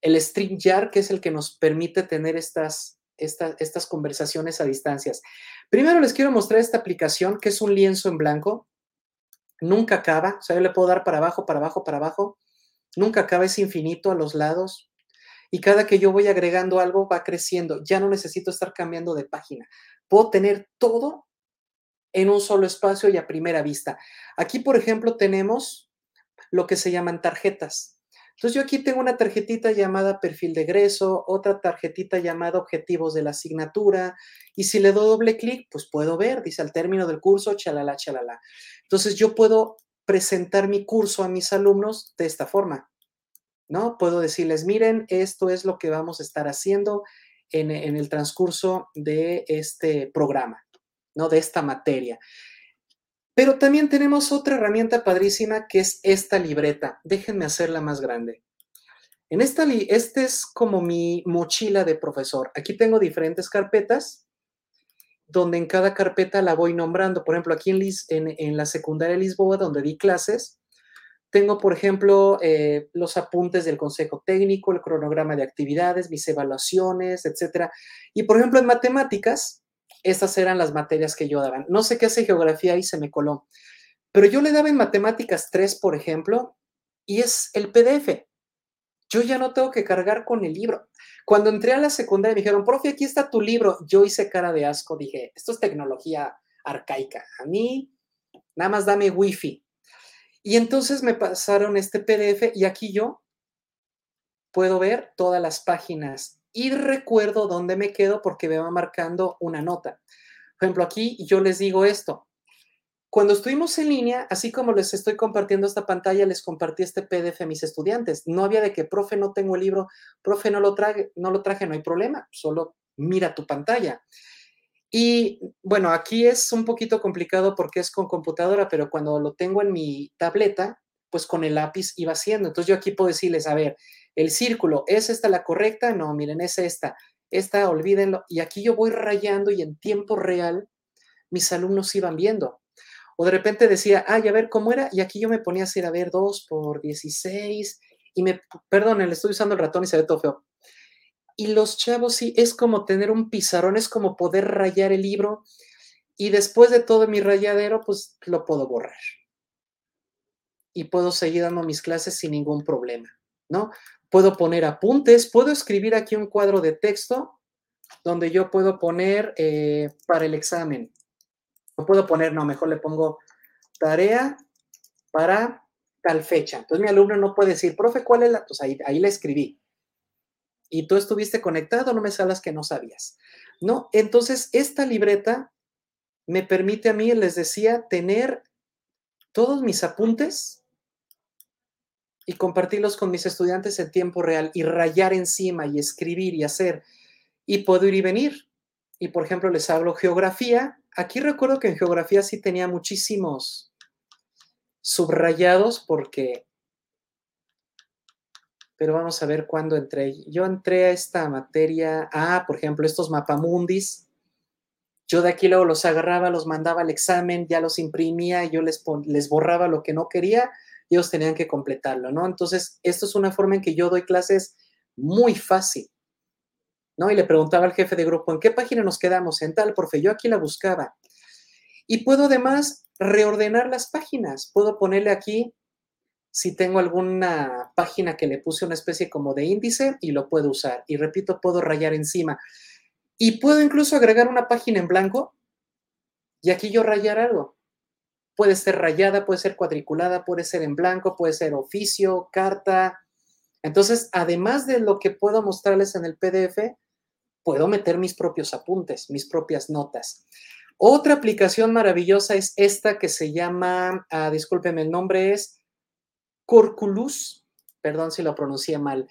Speaker 2: el StreamYard, que es el que nos permite tener estas, estas, estas conversaciones a distancias. Primero les quiero mostrar esta aplicación, que es un lienzo en blanco. Nunca acaba, o sea, yo le puedo dar para abajo, para abajo, para abajo. Nunca acaba, es infinito a los lados. Y cada que yo voy agregando algo va creciendo. Ya no necesito estar cambiando de página. Puedo tener todo en un solo espacio y a primera vista. Aquí, por ejemplo, tenemos lo que se llaman tarjetas. Entonces yo aquí tengo una tarjetita llamada perfil de egreso, otra tarjetita llamada objetivos de la asignatura, y si le doy doble clic, pues puedo ver, dice al término del curso, chalala, chalala. Entonces yo puedo presentar mi curso a mis alumnos de esta forma, ¿no? Puedo decirles, miren, esto es lo que vamos a estar haciendo en, en el transcurso de este programa. ¿no? De esta materia. Pero también tenemos otra herramienta padrísima que es esta libreta. Déjenme hacerla más grande. En esta, este es como mi mochila de profesor. Aquí tengo diferentes carpetas donde en cada carpeta la voy nombrando. Por ejemplo, aquí en, en, la secundaria de Lisboa, donde di clases, tengo, por ejemplo, eh, los apuntes del consejo técnico, el cronograma de actividades, mis evaluaciones, etc. Y, por ejemplo, en matemáticas, estas eran las materias que yo daba. No sé qué hace geografía y se me coló, pero yo le daba en matemáticas 3, por ejemplo, y es el PDF. Yo ya no tengo que cargar con el libro. Cuando entré a la secundaria me dijeron, profe, aquí está tu libro. Yo hice cara de asco, dije, esto es tecnología arcaica. A mí, nada más dame wifi. Y entonces me pasaron este PDF y aquí yo puedo ver todas las páginas y recuerdo dónde me quedo porque me va marcando una nota. Por ejemplo, aquí yo les digo esto. Cuando estuvimos en línea, así como les estoy compartiendo esta pantalla, les compartí este PDF a mis estudiantes. No había de que, profe, no tengo el libro, profe, no lo, traje, no lo traje, no hay problema, solo mira tu pantalla. Y bueno, aquí es un poquito complicado porque es con computadora, pero cuando lo tengo en mi tableta, pues con el lápiz iba haciendo. Entonces yo aquí puedo decirles, a ver, el círculo, ¿es esta la correcta? No, miren, es esta. Esta, olvídenlo. Y aquí yo voy rayando y en tiempo real mis alumnos iban viendo. O de repente decía, ay, a ver cómo era. Y aquí yo me ponía a hacer, a ver, 2 por 16. Y me, perdón, le estoy usando el ratón y se ve todo feo. Y los chavos sí, es como tener un pizarrón, es como poder rayar el libro. Y después de todo mi rayadero, pues lo puedo borrar. Y puedo seguir dando mis clases sin ningún problema, ¿no? Puedo poner apuntes, puedo escribir aquí un cuadro de texto donde yo puedo poner eh, para el examen. No puedo poner, no, mejor le pongo tarea para tal fecha. Entonces mi alumno no puede decir, profe, ¿cuál es la? Pues ahí, ahí le escribí. y tú estuviste conectado, no me salas que no sabías. ¿No? Entonces, esta libreta me permite a mí, les decía, tener todos mis apuntes y compartirlos con mis estudiantes en tiempo real y rayar encima y escribir y hacer. Y puedo ir y venir. Y por ejemplo, les hablo geografía. Aquí recuerdo que en geografía sí tenía muchísimos subrayados porque... Pero vamos a ver cuándo entré. Yo entré a esta materia. Ah, por ejemplo, estos mapamundis. Yo de aquí luego los agarraba, los mandaba al examen, ya los imprimía, yo les, les borraba lo que no quería ellos tenían que completarlo, ¿no? Entonces, esto es una forma en que yo doy clases muy fácil, ¿no? Y le preguntaba al jefe de grupo, ¿en qué página nos quedamos? En tal, profe, yo aquí la buscaba. Y puedo además reordenar las páginas. Puedo ponerle aquí, si tengo alguna página que le puse una especie como de índice y lo puedo usar. Y repito, puedo rayar encima. Y puedo incluso agregar una página en blanco y aquí yo rayar algo. Puede ser rayada, puede ser cuadriculada, puede ser en blanco, puede ser oficio, carta. Entonces, además de lo que puedo mostrarles en el PDF, puedo meter mis propios apuntes, mis propias notas. Otra aplicación maravillosa es esta que se llama, ah, discúlpeme, el nombre es Corculus, perdón si lo pronuncié mal.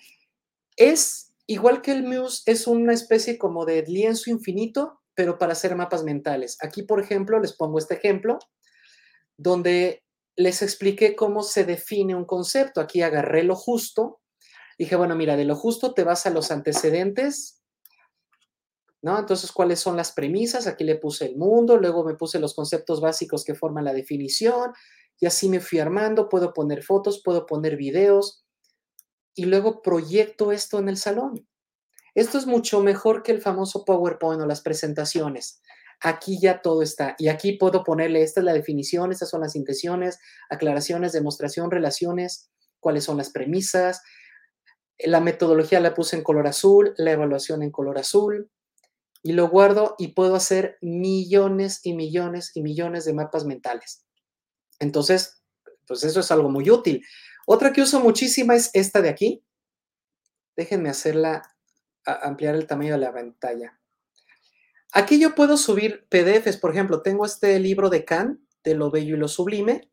Speaker 2: Es igual que el Muse, es una especie como de lienzo infinito, pero para hacer mapas mentales. Aquí, por ejemplo, les pongo este ejemplo donde les expliqué cómo se define un concepto. Aquí agarré lo justo. Dije, bueno, mira, de lo justo te vas a los antecedentes, ¿no? Entonces, ¿cuáles son las premisas? Aquí le puse el mundo, luego me puse los conceptos básicos que forman la definición, y así me fui armando. Puedo poner fotos, puedo poner videos, y luego proyecto esto en el salón. Esto es mucho mejor que el famoso PowerPoint o las presentaciones. Aquí ya todo está. Y aquí puedo ponerle, esta es la definición, estas son las intenciones, aclaraciones, demostración, relaciones, cuáles son las premisas. La metodología la puse en color azul, la evaluación en color azul. Y lo guardo y puedo hacer millones y millones y millones de mapas mentales. Entonces, pues eso es algo muy útil. Otra que uso muchísima es esta de aquí. Déjenme hacerla, ampliar el tamaño de la pantalla. Aquí yo puedo subir PDFs, por ejemplo, tengo este libro de Kant, de lo bello y lo sublime,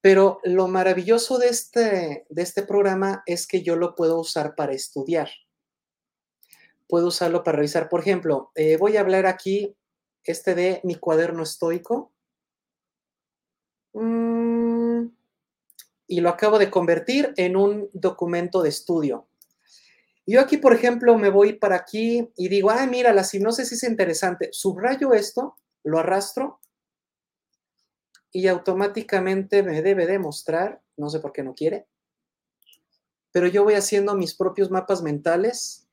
Speaker 2: pero lo maravilloso de este, de este programa es que yo lo puedo usar para estudiar. Puedo usarlo para revisar. Por ejemplo, eh, voy a hablar aquí este de mi cuaderno estoico. Mm, y lo acabo de convertir en un documento de estudio. Yo aquí, por ejemplo, me voy para aquí y digo, ah, mira, la hipnosis es interesante. Subrayo esto, lo arrastro y automáticamente me debe demostrar, no sé por qué no quiere, pero yo voy haciendo mis propios mapas mentales.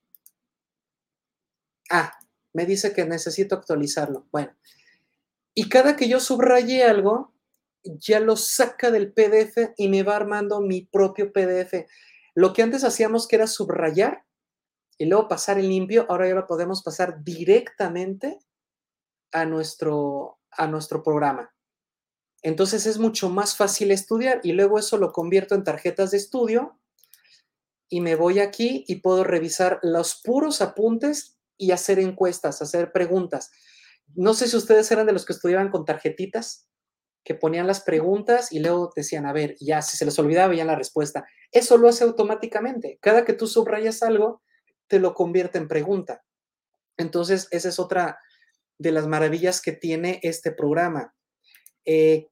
Speaker 2: Ah, me dice que necesito actualizarlo. Bueno, y cada que yo subraye algo, ya lo saca del PDF y me va armando mi propio PDF. Lo que antes hacíamos que era subrayar, y luego pasar el limpio, ahora ya lo podemos pasar directamente a nuestro, a nuestro programa. Entonces es mucho más fácil estudiar y luego eso lo convierto en tarjetas de estudio y me voy aquí y puedo revisar los puros apuntes y hacer encuestas, hacer preguntas. No sé si ustedes eran de los que estudiaban con tarjetitas, que ponían las preguntas y luego decían, a ver, ya si se les olvidaba, ya la respuesta. Eso lo hace automáticamente. Cada que tú subrayas algo, te lo convierte en pregunta. Entonces, esa es otra de las maravillas que tiene este programa. Eh,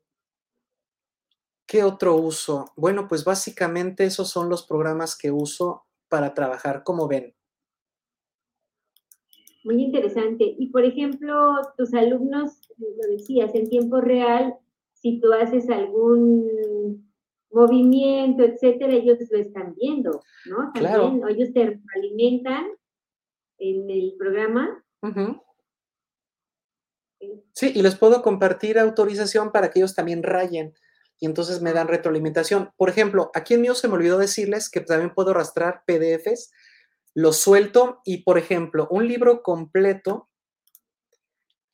Speaker 2: ¿Qué otro uso? Bueno, pues básicamente esos son los programas que uso para trabajar, como ven.
Speaker 1: Muy interesante. Y por ejemplo, tus alumnos, lo decías, en tiempo real, si tú haces algún movimiento, etcétera, ellos lo están viendo, ¿no? También ellos te alimentan en el programa.
Speaker 2: Sí, y les puedo compartir autorización para que ellos también rayen y entonces me dan retroalimentación. Por ejemplo, aquí en mío se me olvidó decirles que también puedo arrastrar PDFs, los suelto y, por ejemplo, un libro completo,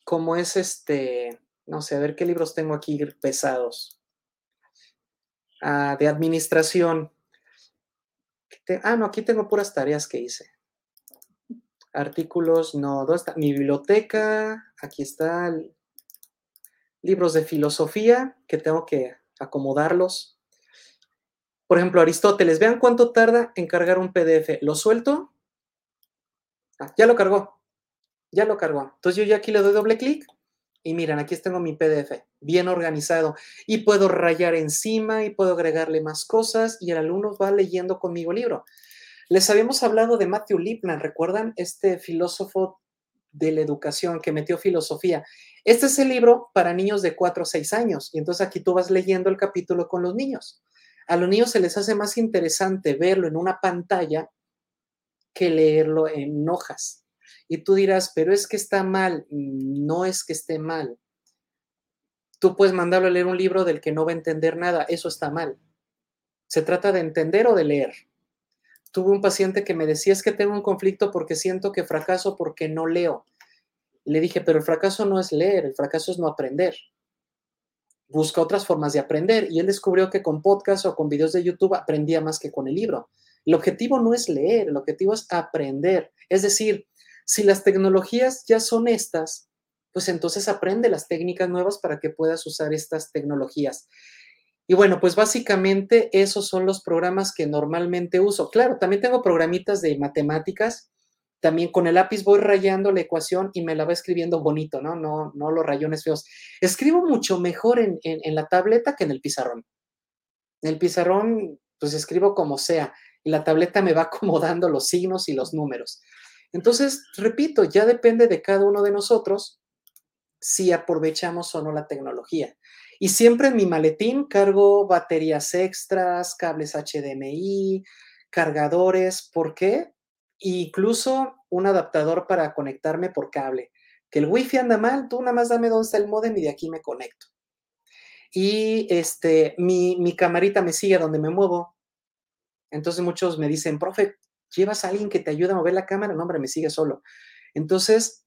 Speaker 2: como es este, no sé, a ver qué libros tengo aquí pesados. Ah, de administración. Ah, no, aquí tengo puras tareas que hice. Artículos, no, ¿dónde está? Mi biblioteca, aquí está. Libros de filosofía, que tengo que acomodarlos. Por ejemplo, Aristóteles, vean cuánto tarda en cargar un PDF. Lo suelto. Ah, ya lo cargó. Ya lo cargó. Entonces yo ya aquí le doy doble clic y miren, aquí tengo mi PDF bien organizado y puedo rayar encima y puedo agregarle más cosas y el alumno va leyendo conmigo el libro. Les habíamos hablado de Matthew Lipman, ¿recuerdan? Este filósofo de la educación que metió filosofía. Este es el libro para niños de 4 o 6 años y entonces aquí tú vas leyendo el capítulo con los niños. A los niños se les hace más interesante verlo en una pantalla que leerlo en hojas. Y tú dirás, pero es que está mal. No es que esté mal. Tú puedes mandarlo a leer un libro del que no va a entender nada. Eso está mal. Se trata de entender o de leer. Tuve un paciente que me decía, es que tengo un conflicto porque siento que fracaso porque no leo. le dije, pero el fracaso no es leer, el fracaso es no aprender. Busca otras formas de aprender. Y él descubrió que con podcast o con videos de YouTube aprendía más que con el libro. El objetivo no es leer, el objetivo es aprender. Es decir, si las tecnologías ya son estas, pues entonces aprende las técnicas nuevas para que puedas usar estas tecnologías. Y bueno, pues básicamente esos son los programas que normalmente uso. Claro, también tengo programitas de matemáticas. También con el lápiz voy rayando la ecuación y me la va escribiendo bonito, ¿no? No, no los rayones feos. Escribo mucho mejor en, en la tableta que en el pizarrón. En el pizarrón, pues escribo como sea y la tableta me va acomodando los signos y los números. Entonces, repito, ya depende de cada uno de nosotros si aprovechamos o no la tecnología. Y siempre en mi maletín cargo baterías extras, cables HDMI, cargadores. ¿Por qué? incluso un adaptador para conectarme por cable. Que el wifi anda mal, tú nada más dame dónde está el modem y de aquí me conecto. Y este, mi, mi camarita me sigue donde me muevo. Entonces muchos me dicen, profe, llevas a alguien que te ayude a mover la cámara, no, hombre, me sigue solo. Entonces,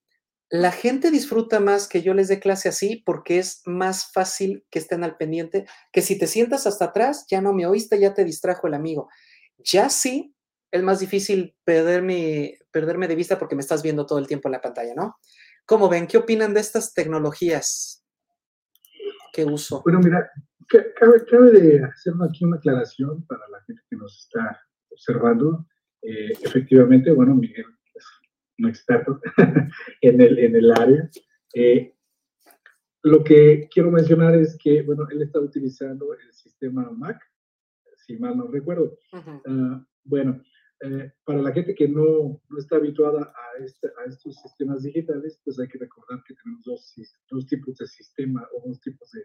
Speaker 2: la gente disfruta más que yo les dé clase así porque es más fácil que estén al pendiente, que si te sientas hasta atrás, ya no me oíste, ya te distrajo el amigo. Ya sí, es más difícil perderme, perderme de vista porque me estás viendo todo el tiempo en la pantalla, ¿no? ¿Cómo ven? ¿Qué opinan de estas tecnologías que uso?
Speaker 3: Bueno, mira, cabe, cabe de hacer aquí una aclaración para la gente que nos está observando. Eh, efectivamente, bueno, Miguel es un experto en, el, en el área. Eh, lo que quiero mencionar es que, bueno, él está utilizando el sistema Mac, si mal no recuerdo. Ah, bueno, eh, para la gente que no, no está habituada a, este, a, estos sistemas digitales, pues hay que recordar que tenemos dos, dos tipos de sistema o dos tipos de,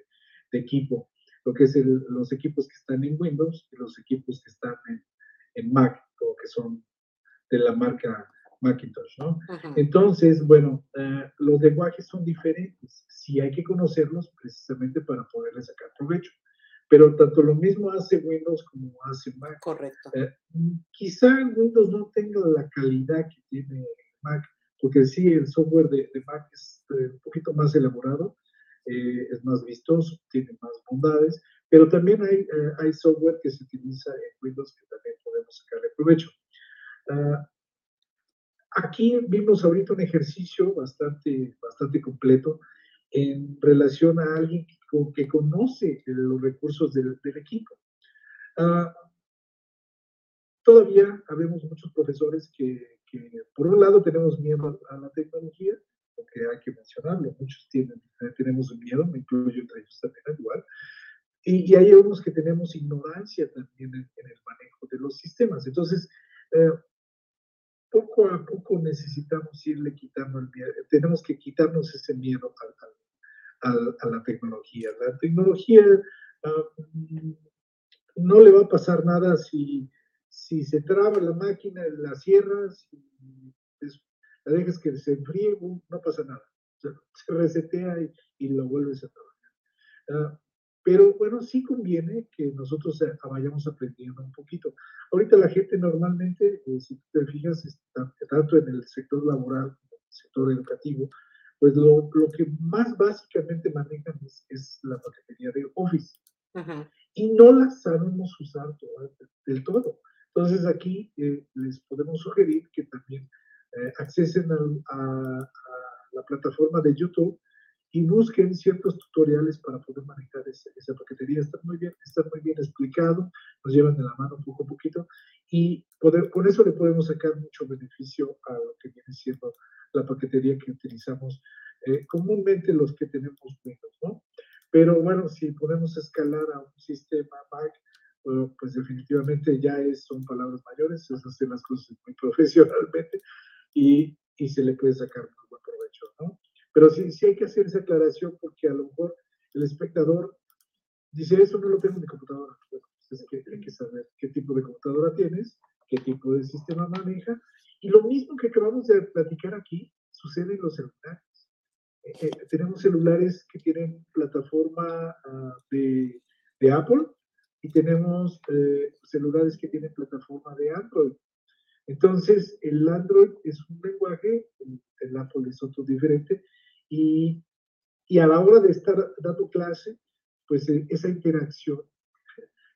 Speaker 3: de equipo. Lo que es los equipos que están en Windows y los equipos que están en, en Mac que son de la marca Macintosh, ¿no? Entonces, bueno, eh, los lenguajes son diferentes. Sí hay que conocerlos precisamente para poderles sacar provecho. Pero tanto lo mismo hace Windows como hace Mac.
Speaker 2: Correcto.
Speaker 3: Eh, quizá Windows no tenga la calidad que tiene Mac, porque sí, el software de, Mac es eh, un poquito más elaborado, es más vistoso, tiene más bondades, pero también hay, hay software que se utiliza en Windows que también sacarle provecho. Ah, aquí vimos ahorita un ejercicio bastante, bastante completo en relación a alguien que, que conoce los recursos del, equipo. Ah, todavía habemos muchos profesores que, que, por un lado, tenemos miedo a la tecnología, porque hay que mencionarlo, muchos tienen, tenemos miedo, me incluyo entre ellos también igual, y, hay unos que tenemos ignorancia también en, el manejo de los sistemas. Entonces, eh, poco a poco necesitamos irle quitando el miedo, tenemos que quitarnos ese miedo a, a la tecnología. La tecnología ah, no le va a pasar nada si, si se traba la máquina, la cierras, y la dejas que se enfríe, no pasa nada. Se, resetea y, y, lo vuelves a trabajar. Ah, pero bueno, sí conviene que nosotros eh, vayamos aprendiendo un poquito. Ahorita la gente normalmente, eh, si te fijas, tanto en el sector laboral como en el sector educativo, pues lo, lo que más básicamente manejan es, la paquetería de Office. Y no la sabemos usar del todo. Entonces aquí eh, les podemos sugerir que también eh, accesen a, la plataforma de YouTube y busquen ciertos tutoriales para poder manejar esa paquetería. Está muy bien, está muy bien explicado, nos llevan de la mano poco a poquito y poder, con eso le podemos sacar mucho beneficio a lo que viene siendo la paquetería que utilizamos eh, comúnmente los que tenemos menos, ¿no? Pero bueno, si podemos escalar a un sistema Mac, pues definitivamente ya es, son palabras mayores, es hacer las cosas muy profesionalmente y, y se le puede sacar muy buen provecho, ¿no? Pero sí, sí hay que hacer esa aclaración porque a lo mejor el espectador dice, eso no lo tengo en mi computadora. Bueno, pues que, hay que saber qué tipo de computadora tienes, qué tipo de sistema maneja. Y lo mismo que acabamos de platicar aquí sucede en los celulares. Eh, eh, tenemos celulares que tienen plataforma uh, de, de, Apple y tenemos eh, celulares que tienen plataforma de Android. Entonces, el Android es un lenguaje, el, el Apple es otro diferente, y, y, a la hora de estar dando clase, pues esa interacción,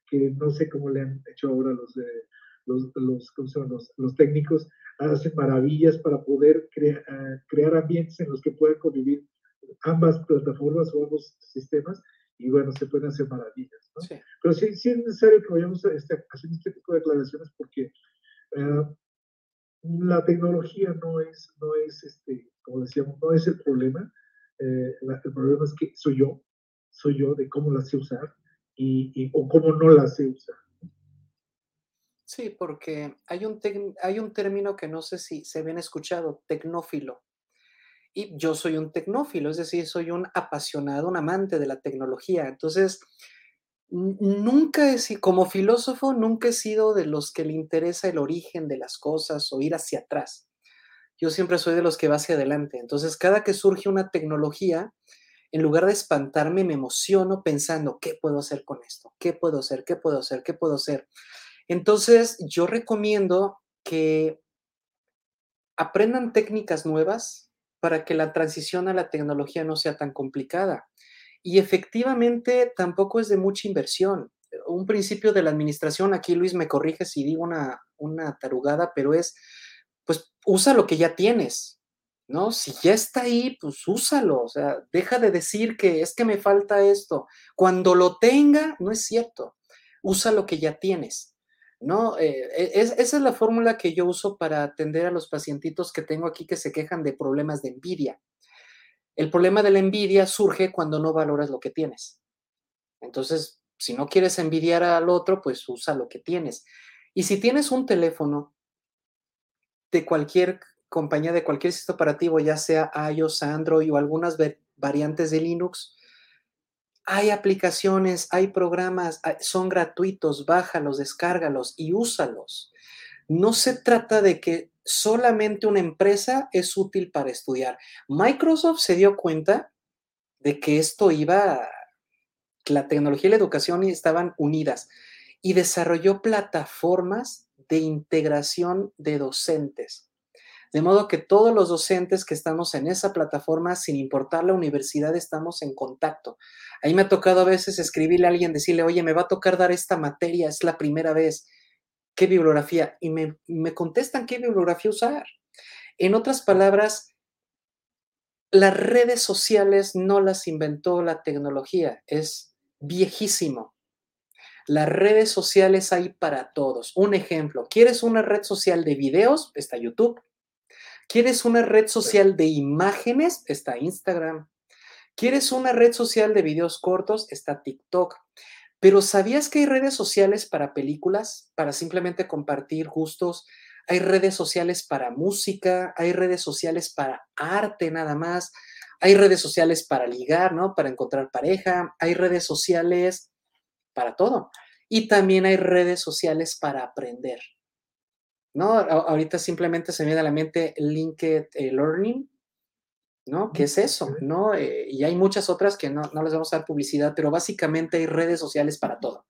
Speaker 3: que no sé cómo le han hecho ahora los, de, los, los, los, los técnicos, hacen maravillas para poder crea, uh, crear ambientes en los que puedan convivir ambas plataformas o ambos sistemas y bueno, se pueden hacer maravillas. ¿no? Sí. Pero sí, sí, es necesario que vayamos a este, haciendo este tipo de declaraciones porque uh, la tecnología no es, no es este, como decíamos, no es el problema. Eh, la, el problema es que soy yo, soy yo de cómo la sé usar y, y o cómo no la sé usar.
Speaker 2: Sí, porque hay un, hay un término que no sé si se ven escuchado, tecnófilo. Y yo soy un tecnófilo, es decir, soy un apasionado, un amante de la tecnología. Entonces, nunca he sido, como filósofo, nunca he sido de los que le interesa el origen de las cosas o ir hacia atrás. Yo siempre soy de los que va hacia adelante. Entonces, cada que surge una tecnología, en lugar de espantarme, me emociono pensando, ¿qué puedo hacer con esto? ¿Qué puedo hacer? ¿Qué puedo hacer? ¿Qué puedo hacer? Entonces, yo recomiendo que aprendan técnicas nuevas para que la transición a la tecnología no sea tan complicada. Y efectivamente tampoco es de mucha inversión. Un principio de la administración, aquí Luis me corrige si digo una, una tarugada, pero es, pues usa lo que ya tienes, ¿no? Si ya está ahí, pues úsalo, o sea, deja de decir que es que me falta esto. Cuando lo tenga, no es cierto, usa lo que ya tienes. ¿no? Eh, es, esa es la fórmula que yo uso para atender a los pacientitos que tengo aquí que se quejan de problemas de envidia. El problema de la envidia surge cuando no valoras lo que tienes. Entonces, si no quieres envidiar al otro, pues usa lo que tienes. Y si tienes un teléfono de cualquier compañía, de cualquier sistema operativo, ya sea iOS, Android o algunas variantes de Linux, hay aplicaciones, hay programas, son gratuitos, bájalos, descárgalos y úsalos. No se trata de que solamente una empresa es útil para estudiar. Microsoft se dio cuenta de que esto iba, la tecnología y la educación estaban unidas y desarrolló plataformas de integración de docentes. De modo que todos los docentes que estamos en esa plataforma, sin importar la universidad, estamos en contacto. Ahí me ha tocado a veces escribirle a alguien, decirle, oye, me va a tocar dar esta materia, es la primera vez. ¿Qué bibliografía? Y me, me contestan qué bibliografía usar. En otras palabras, las redes sociales no las inventó la tecnología, es viejísimo. Las redes sociales hay para todos. Un ejemplo, ¿quieres una red social de videos? Está YouTube. ¿Quieres una red social de imágenes? Está Instagram. ¿Quieres una red social de videos cortos? Está TikTok. Pero ¿sabías que hay redes sociales para películas, para simplemente compartir gustos? Hay redes sociales para música, hay redes sociales para arte nada más, hay redes sociales para ligar, ¿no? Para encontrar pareja, hay redes sociales para todo. Y también hay redes sociales para aprender. ¿no? ahorita simplemente se me viene a la mente Linked eh, Learning, ¿no? ¿Qué es eso? ¿no? Eh, y hay muchas otras que no, no les vamos a dar publicidad, pero básicamente hay redes sociales para todo,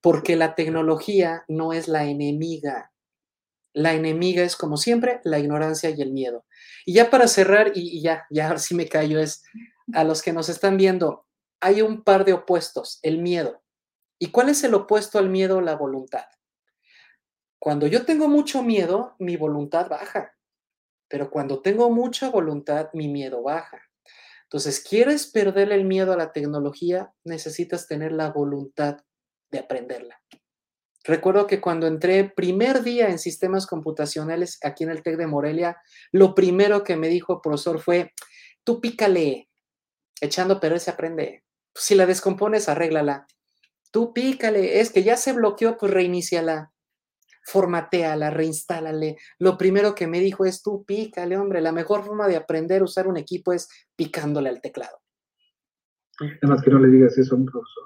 Speaker 2: porque la tecnología no es la enemiga. La enemiga es, como siempre, la ignorancia y el miedo. Y ya para cerrar, y, y ya, ya sí me callo, es a los que nos están viendo, hay un par de opuestos, el miedo. ¿Y cuál es el opuesto al miedo? La voluntad. Cuando yo tengo mucho miedo, mi voluntad baja. Pero cuando tengo mucha voluntad, mi miedo baja. Entonces, ¿quieres perderle el miedo a la tecnología? Necesitas tener la voluntad de aprenderla. Recuerdo que cuando entré primer día en sistemas computacionales aquí en el TEC de Morelia, lo primero que me dijo el profesor fue, tú pícale, echando pero se aprende. Si la descompones, arréglala. Tú pícale, es que ya se bloqueó, pues reiníciala, formateala, reinstálale. Lo primero que me dijo es, tú pícale, hombre, la mejor forma de aprender a usar un equipo es picándole al teclado.
Speaker 3: Nada más que no le digas eso a un profesor.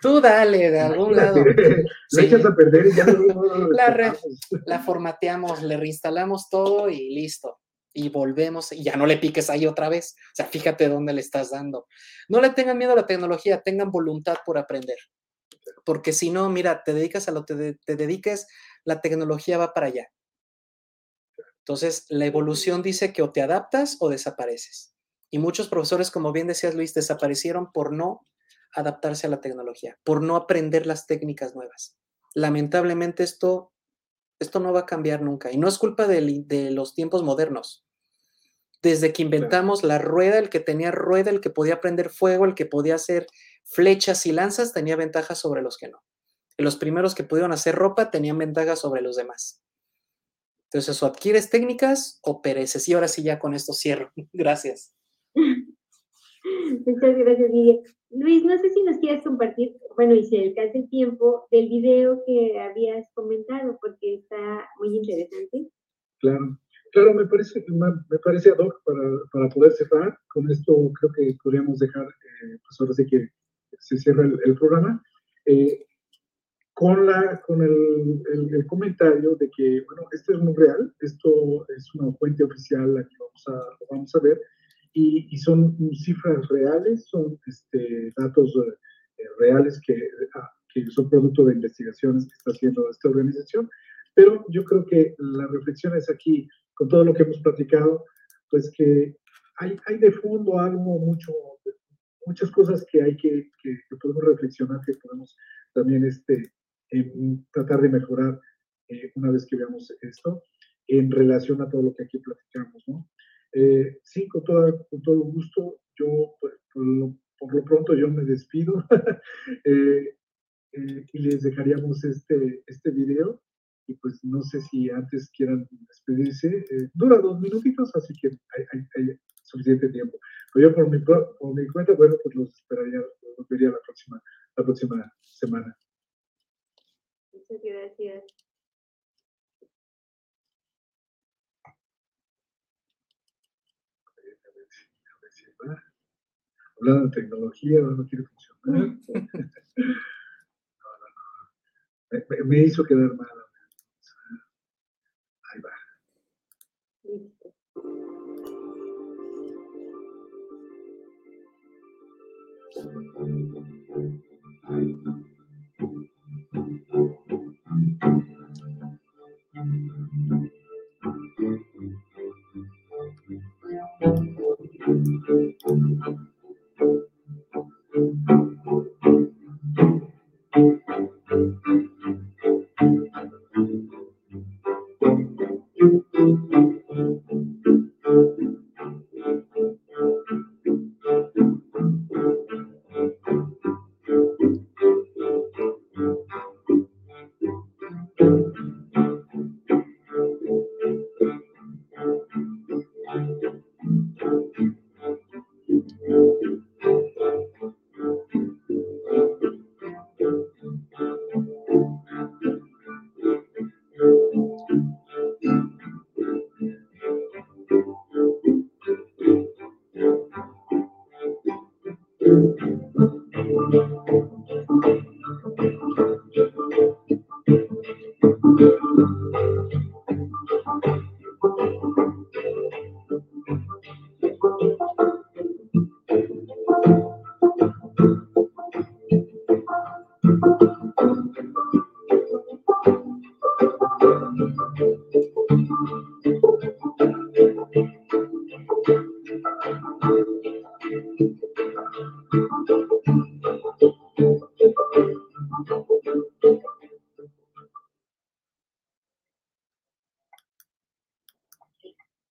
Speaker 2: Tú dale, de algún lado.
Speaker 3: echas a perder y ya
Speaker 2: la, formateamos, le reinstalamos todo y listo. Y volvemos y ya no le piques ahí otra vez. O sea, fíjate dónde le estás dando. No le tengan miedo a la tecnología, tengan voluntad por aprender. Porque si no, mira, te dedicas a lo que te, te dediques, la tecnología va para allá. Entonces, la evolución dice que o te adaptas o desapareces. Y muchos profesores, como bien decías Luis, desaparecieron por no adaptarse a la tecnología, por no aprender las técnicas nuevas. Lamentablemente esto, esto no va a cambiar nunca. Y no es culpa de, de los tiempos modernos. Desde que inventamos la rueda, el que tenía rueda, el que podía prender fuego, el que podía hacer flechas y lanzas, tenía ventajas sobre los que no. los primeros que pudieron hacer ropa tenían ventajas sobre los demás. Entonces, o adquieres técnicas o pereces. Y ahora sí, ya con esto cierro. Gracias.
Speaker 1: Muchas gracias, Lidia. Luis, no sé si nos quieres compartir, bueno, y si alcanza el tiempo, del video que habías comentado, porque está muy interesante.
Speaker 3: Claro, claro, me parece, me parece ad hoc para, para poder cerrar. Con esto creo que podríamos dejar, eh, pues ahora sí que se cierra el, programa. Eh, con, la, con el, el, comentario de que, bueno, esto es muy real, esto es una fuente oficial, aquí vamos a, vamos a ver, y, son cifras reales, son este, datos eh, reales que, ah, que, son producto de investigaciones que está haciendo esta organización. Pero yo creo que la reflexión es aquí, con todo lo que hemos platicado, pues que hay, hay de fondo algo mucho, muchas cosas que hay que, que, podemos reflexionar, que podemos también este, tratar de mejorar eh, una vez que veamos esto en relación a todo lo que aquí platicamos, ¿no? Eh, sí, con, con todo gusto. Yo, pues, por lo, por lo pronto, yo me despido eh, eh, y les dejaríamos este, este video. Y pues no sé si antes quieran despedirse. dura dos minutitos, así que hay, suficiente tiempo. Pero yo por mi, por mi cuenta, bueno, pues los esperaría, los vería la próxima, la próxima semana.
Speaker 1: Muchas gracias.
Speaker 3: hablando de tecnología, no quiere funcionar. no, no, no. Me, hizo quedar mal.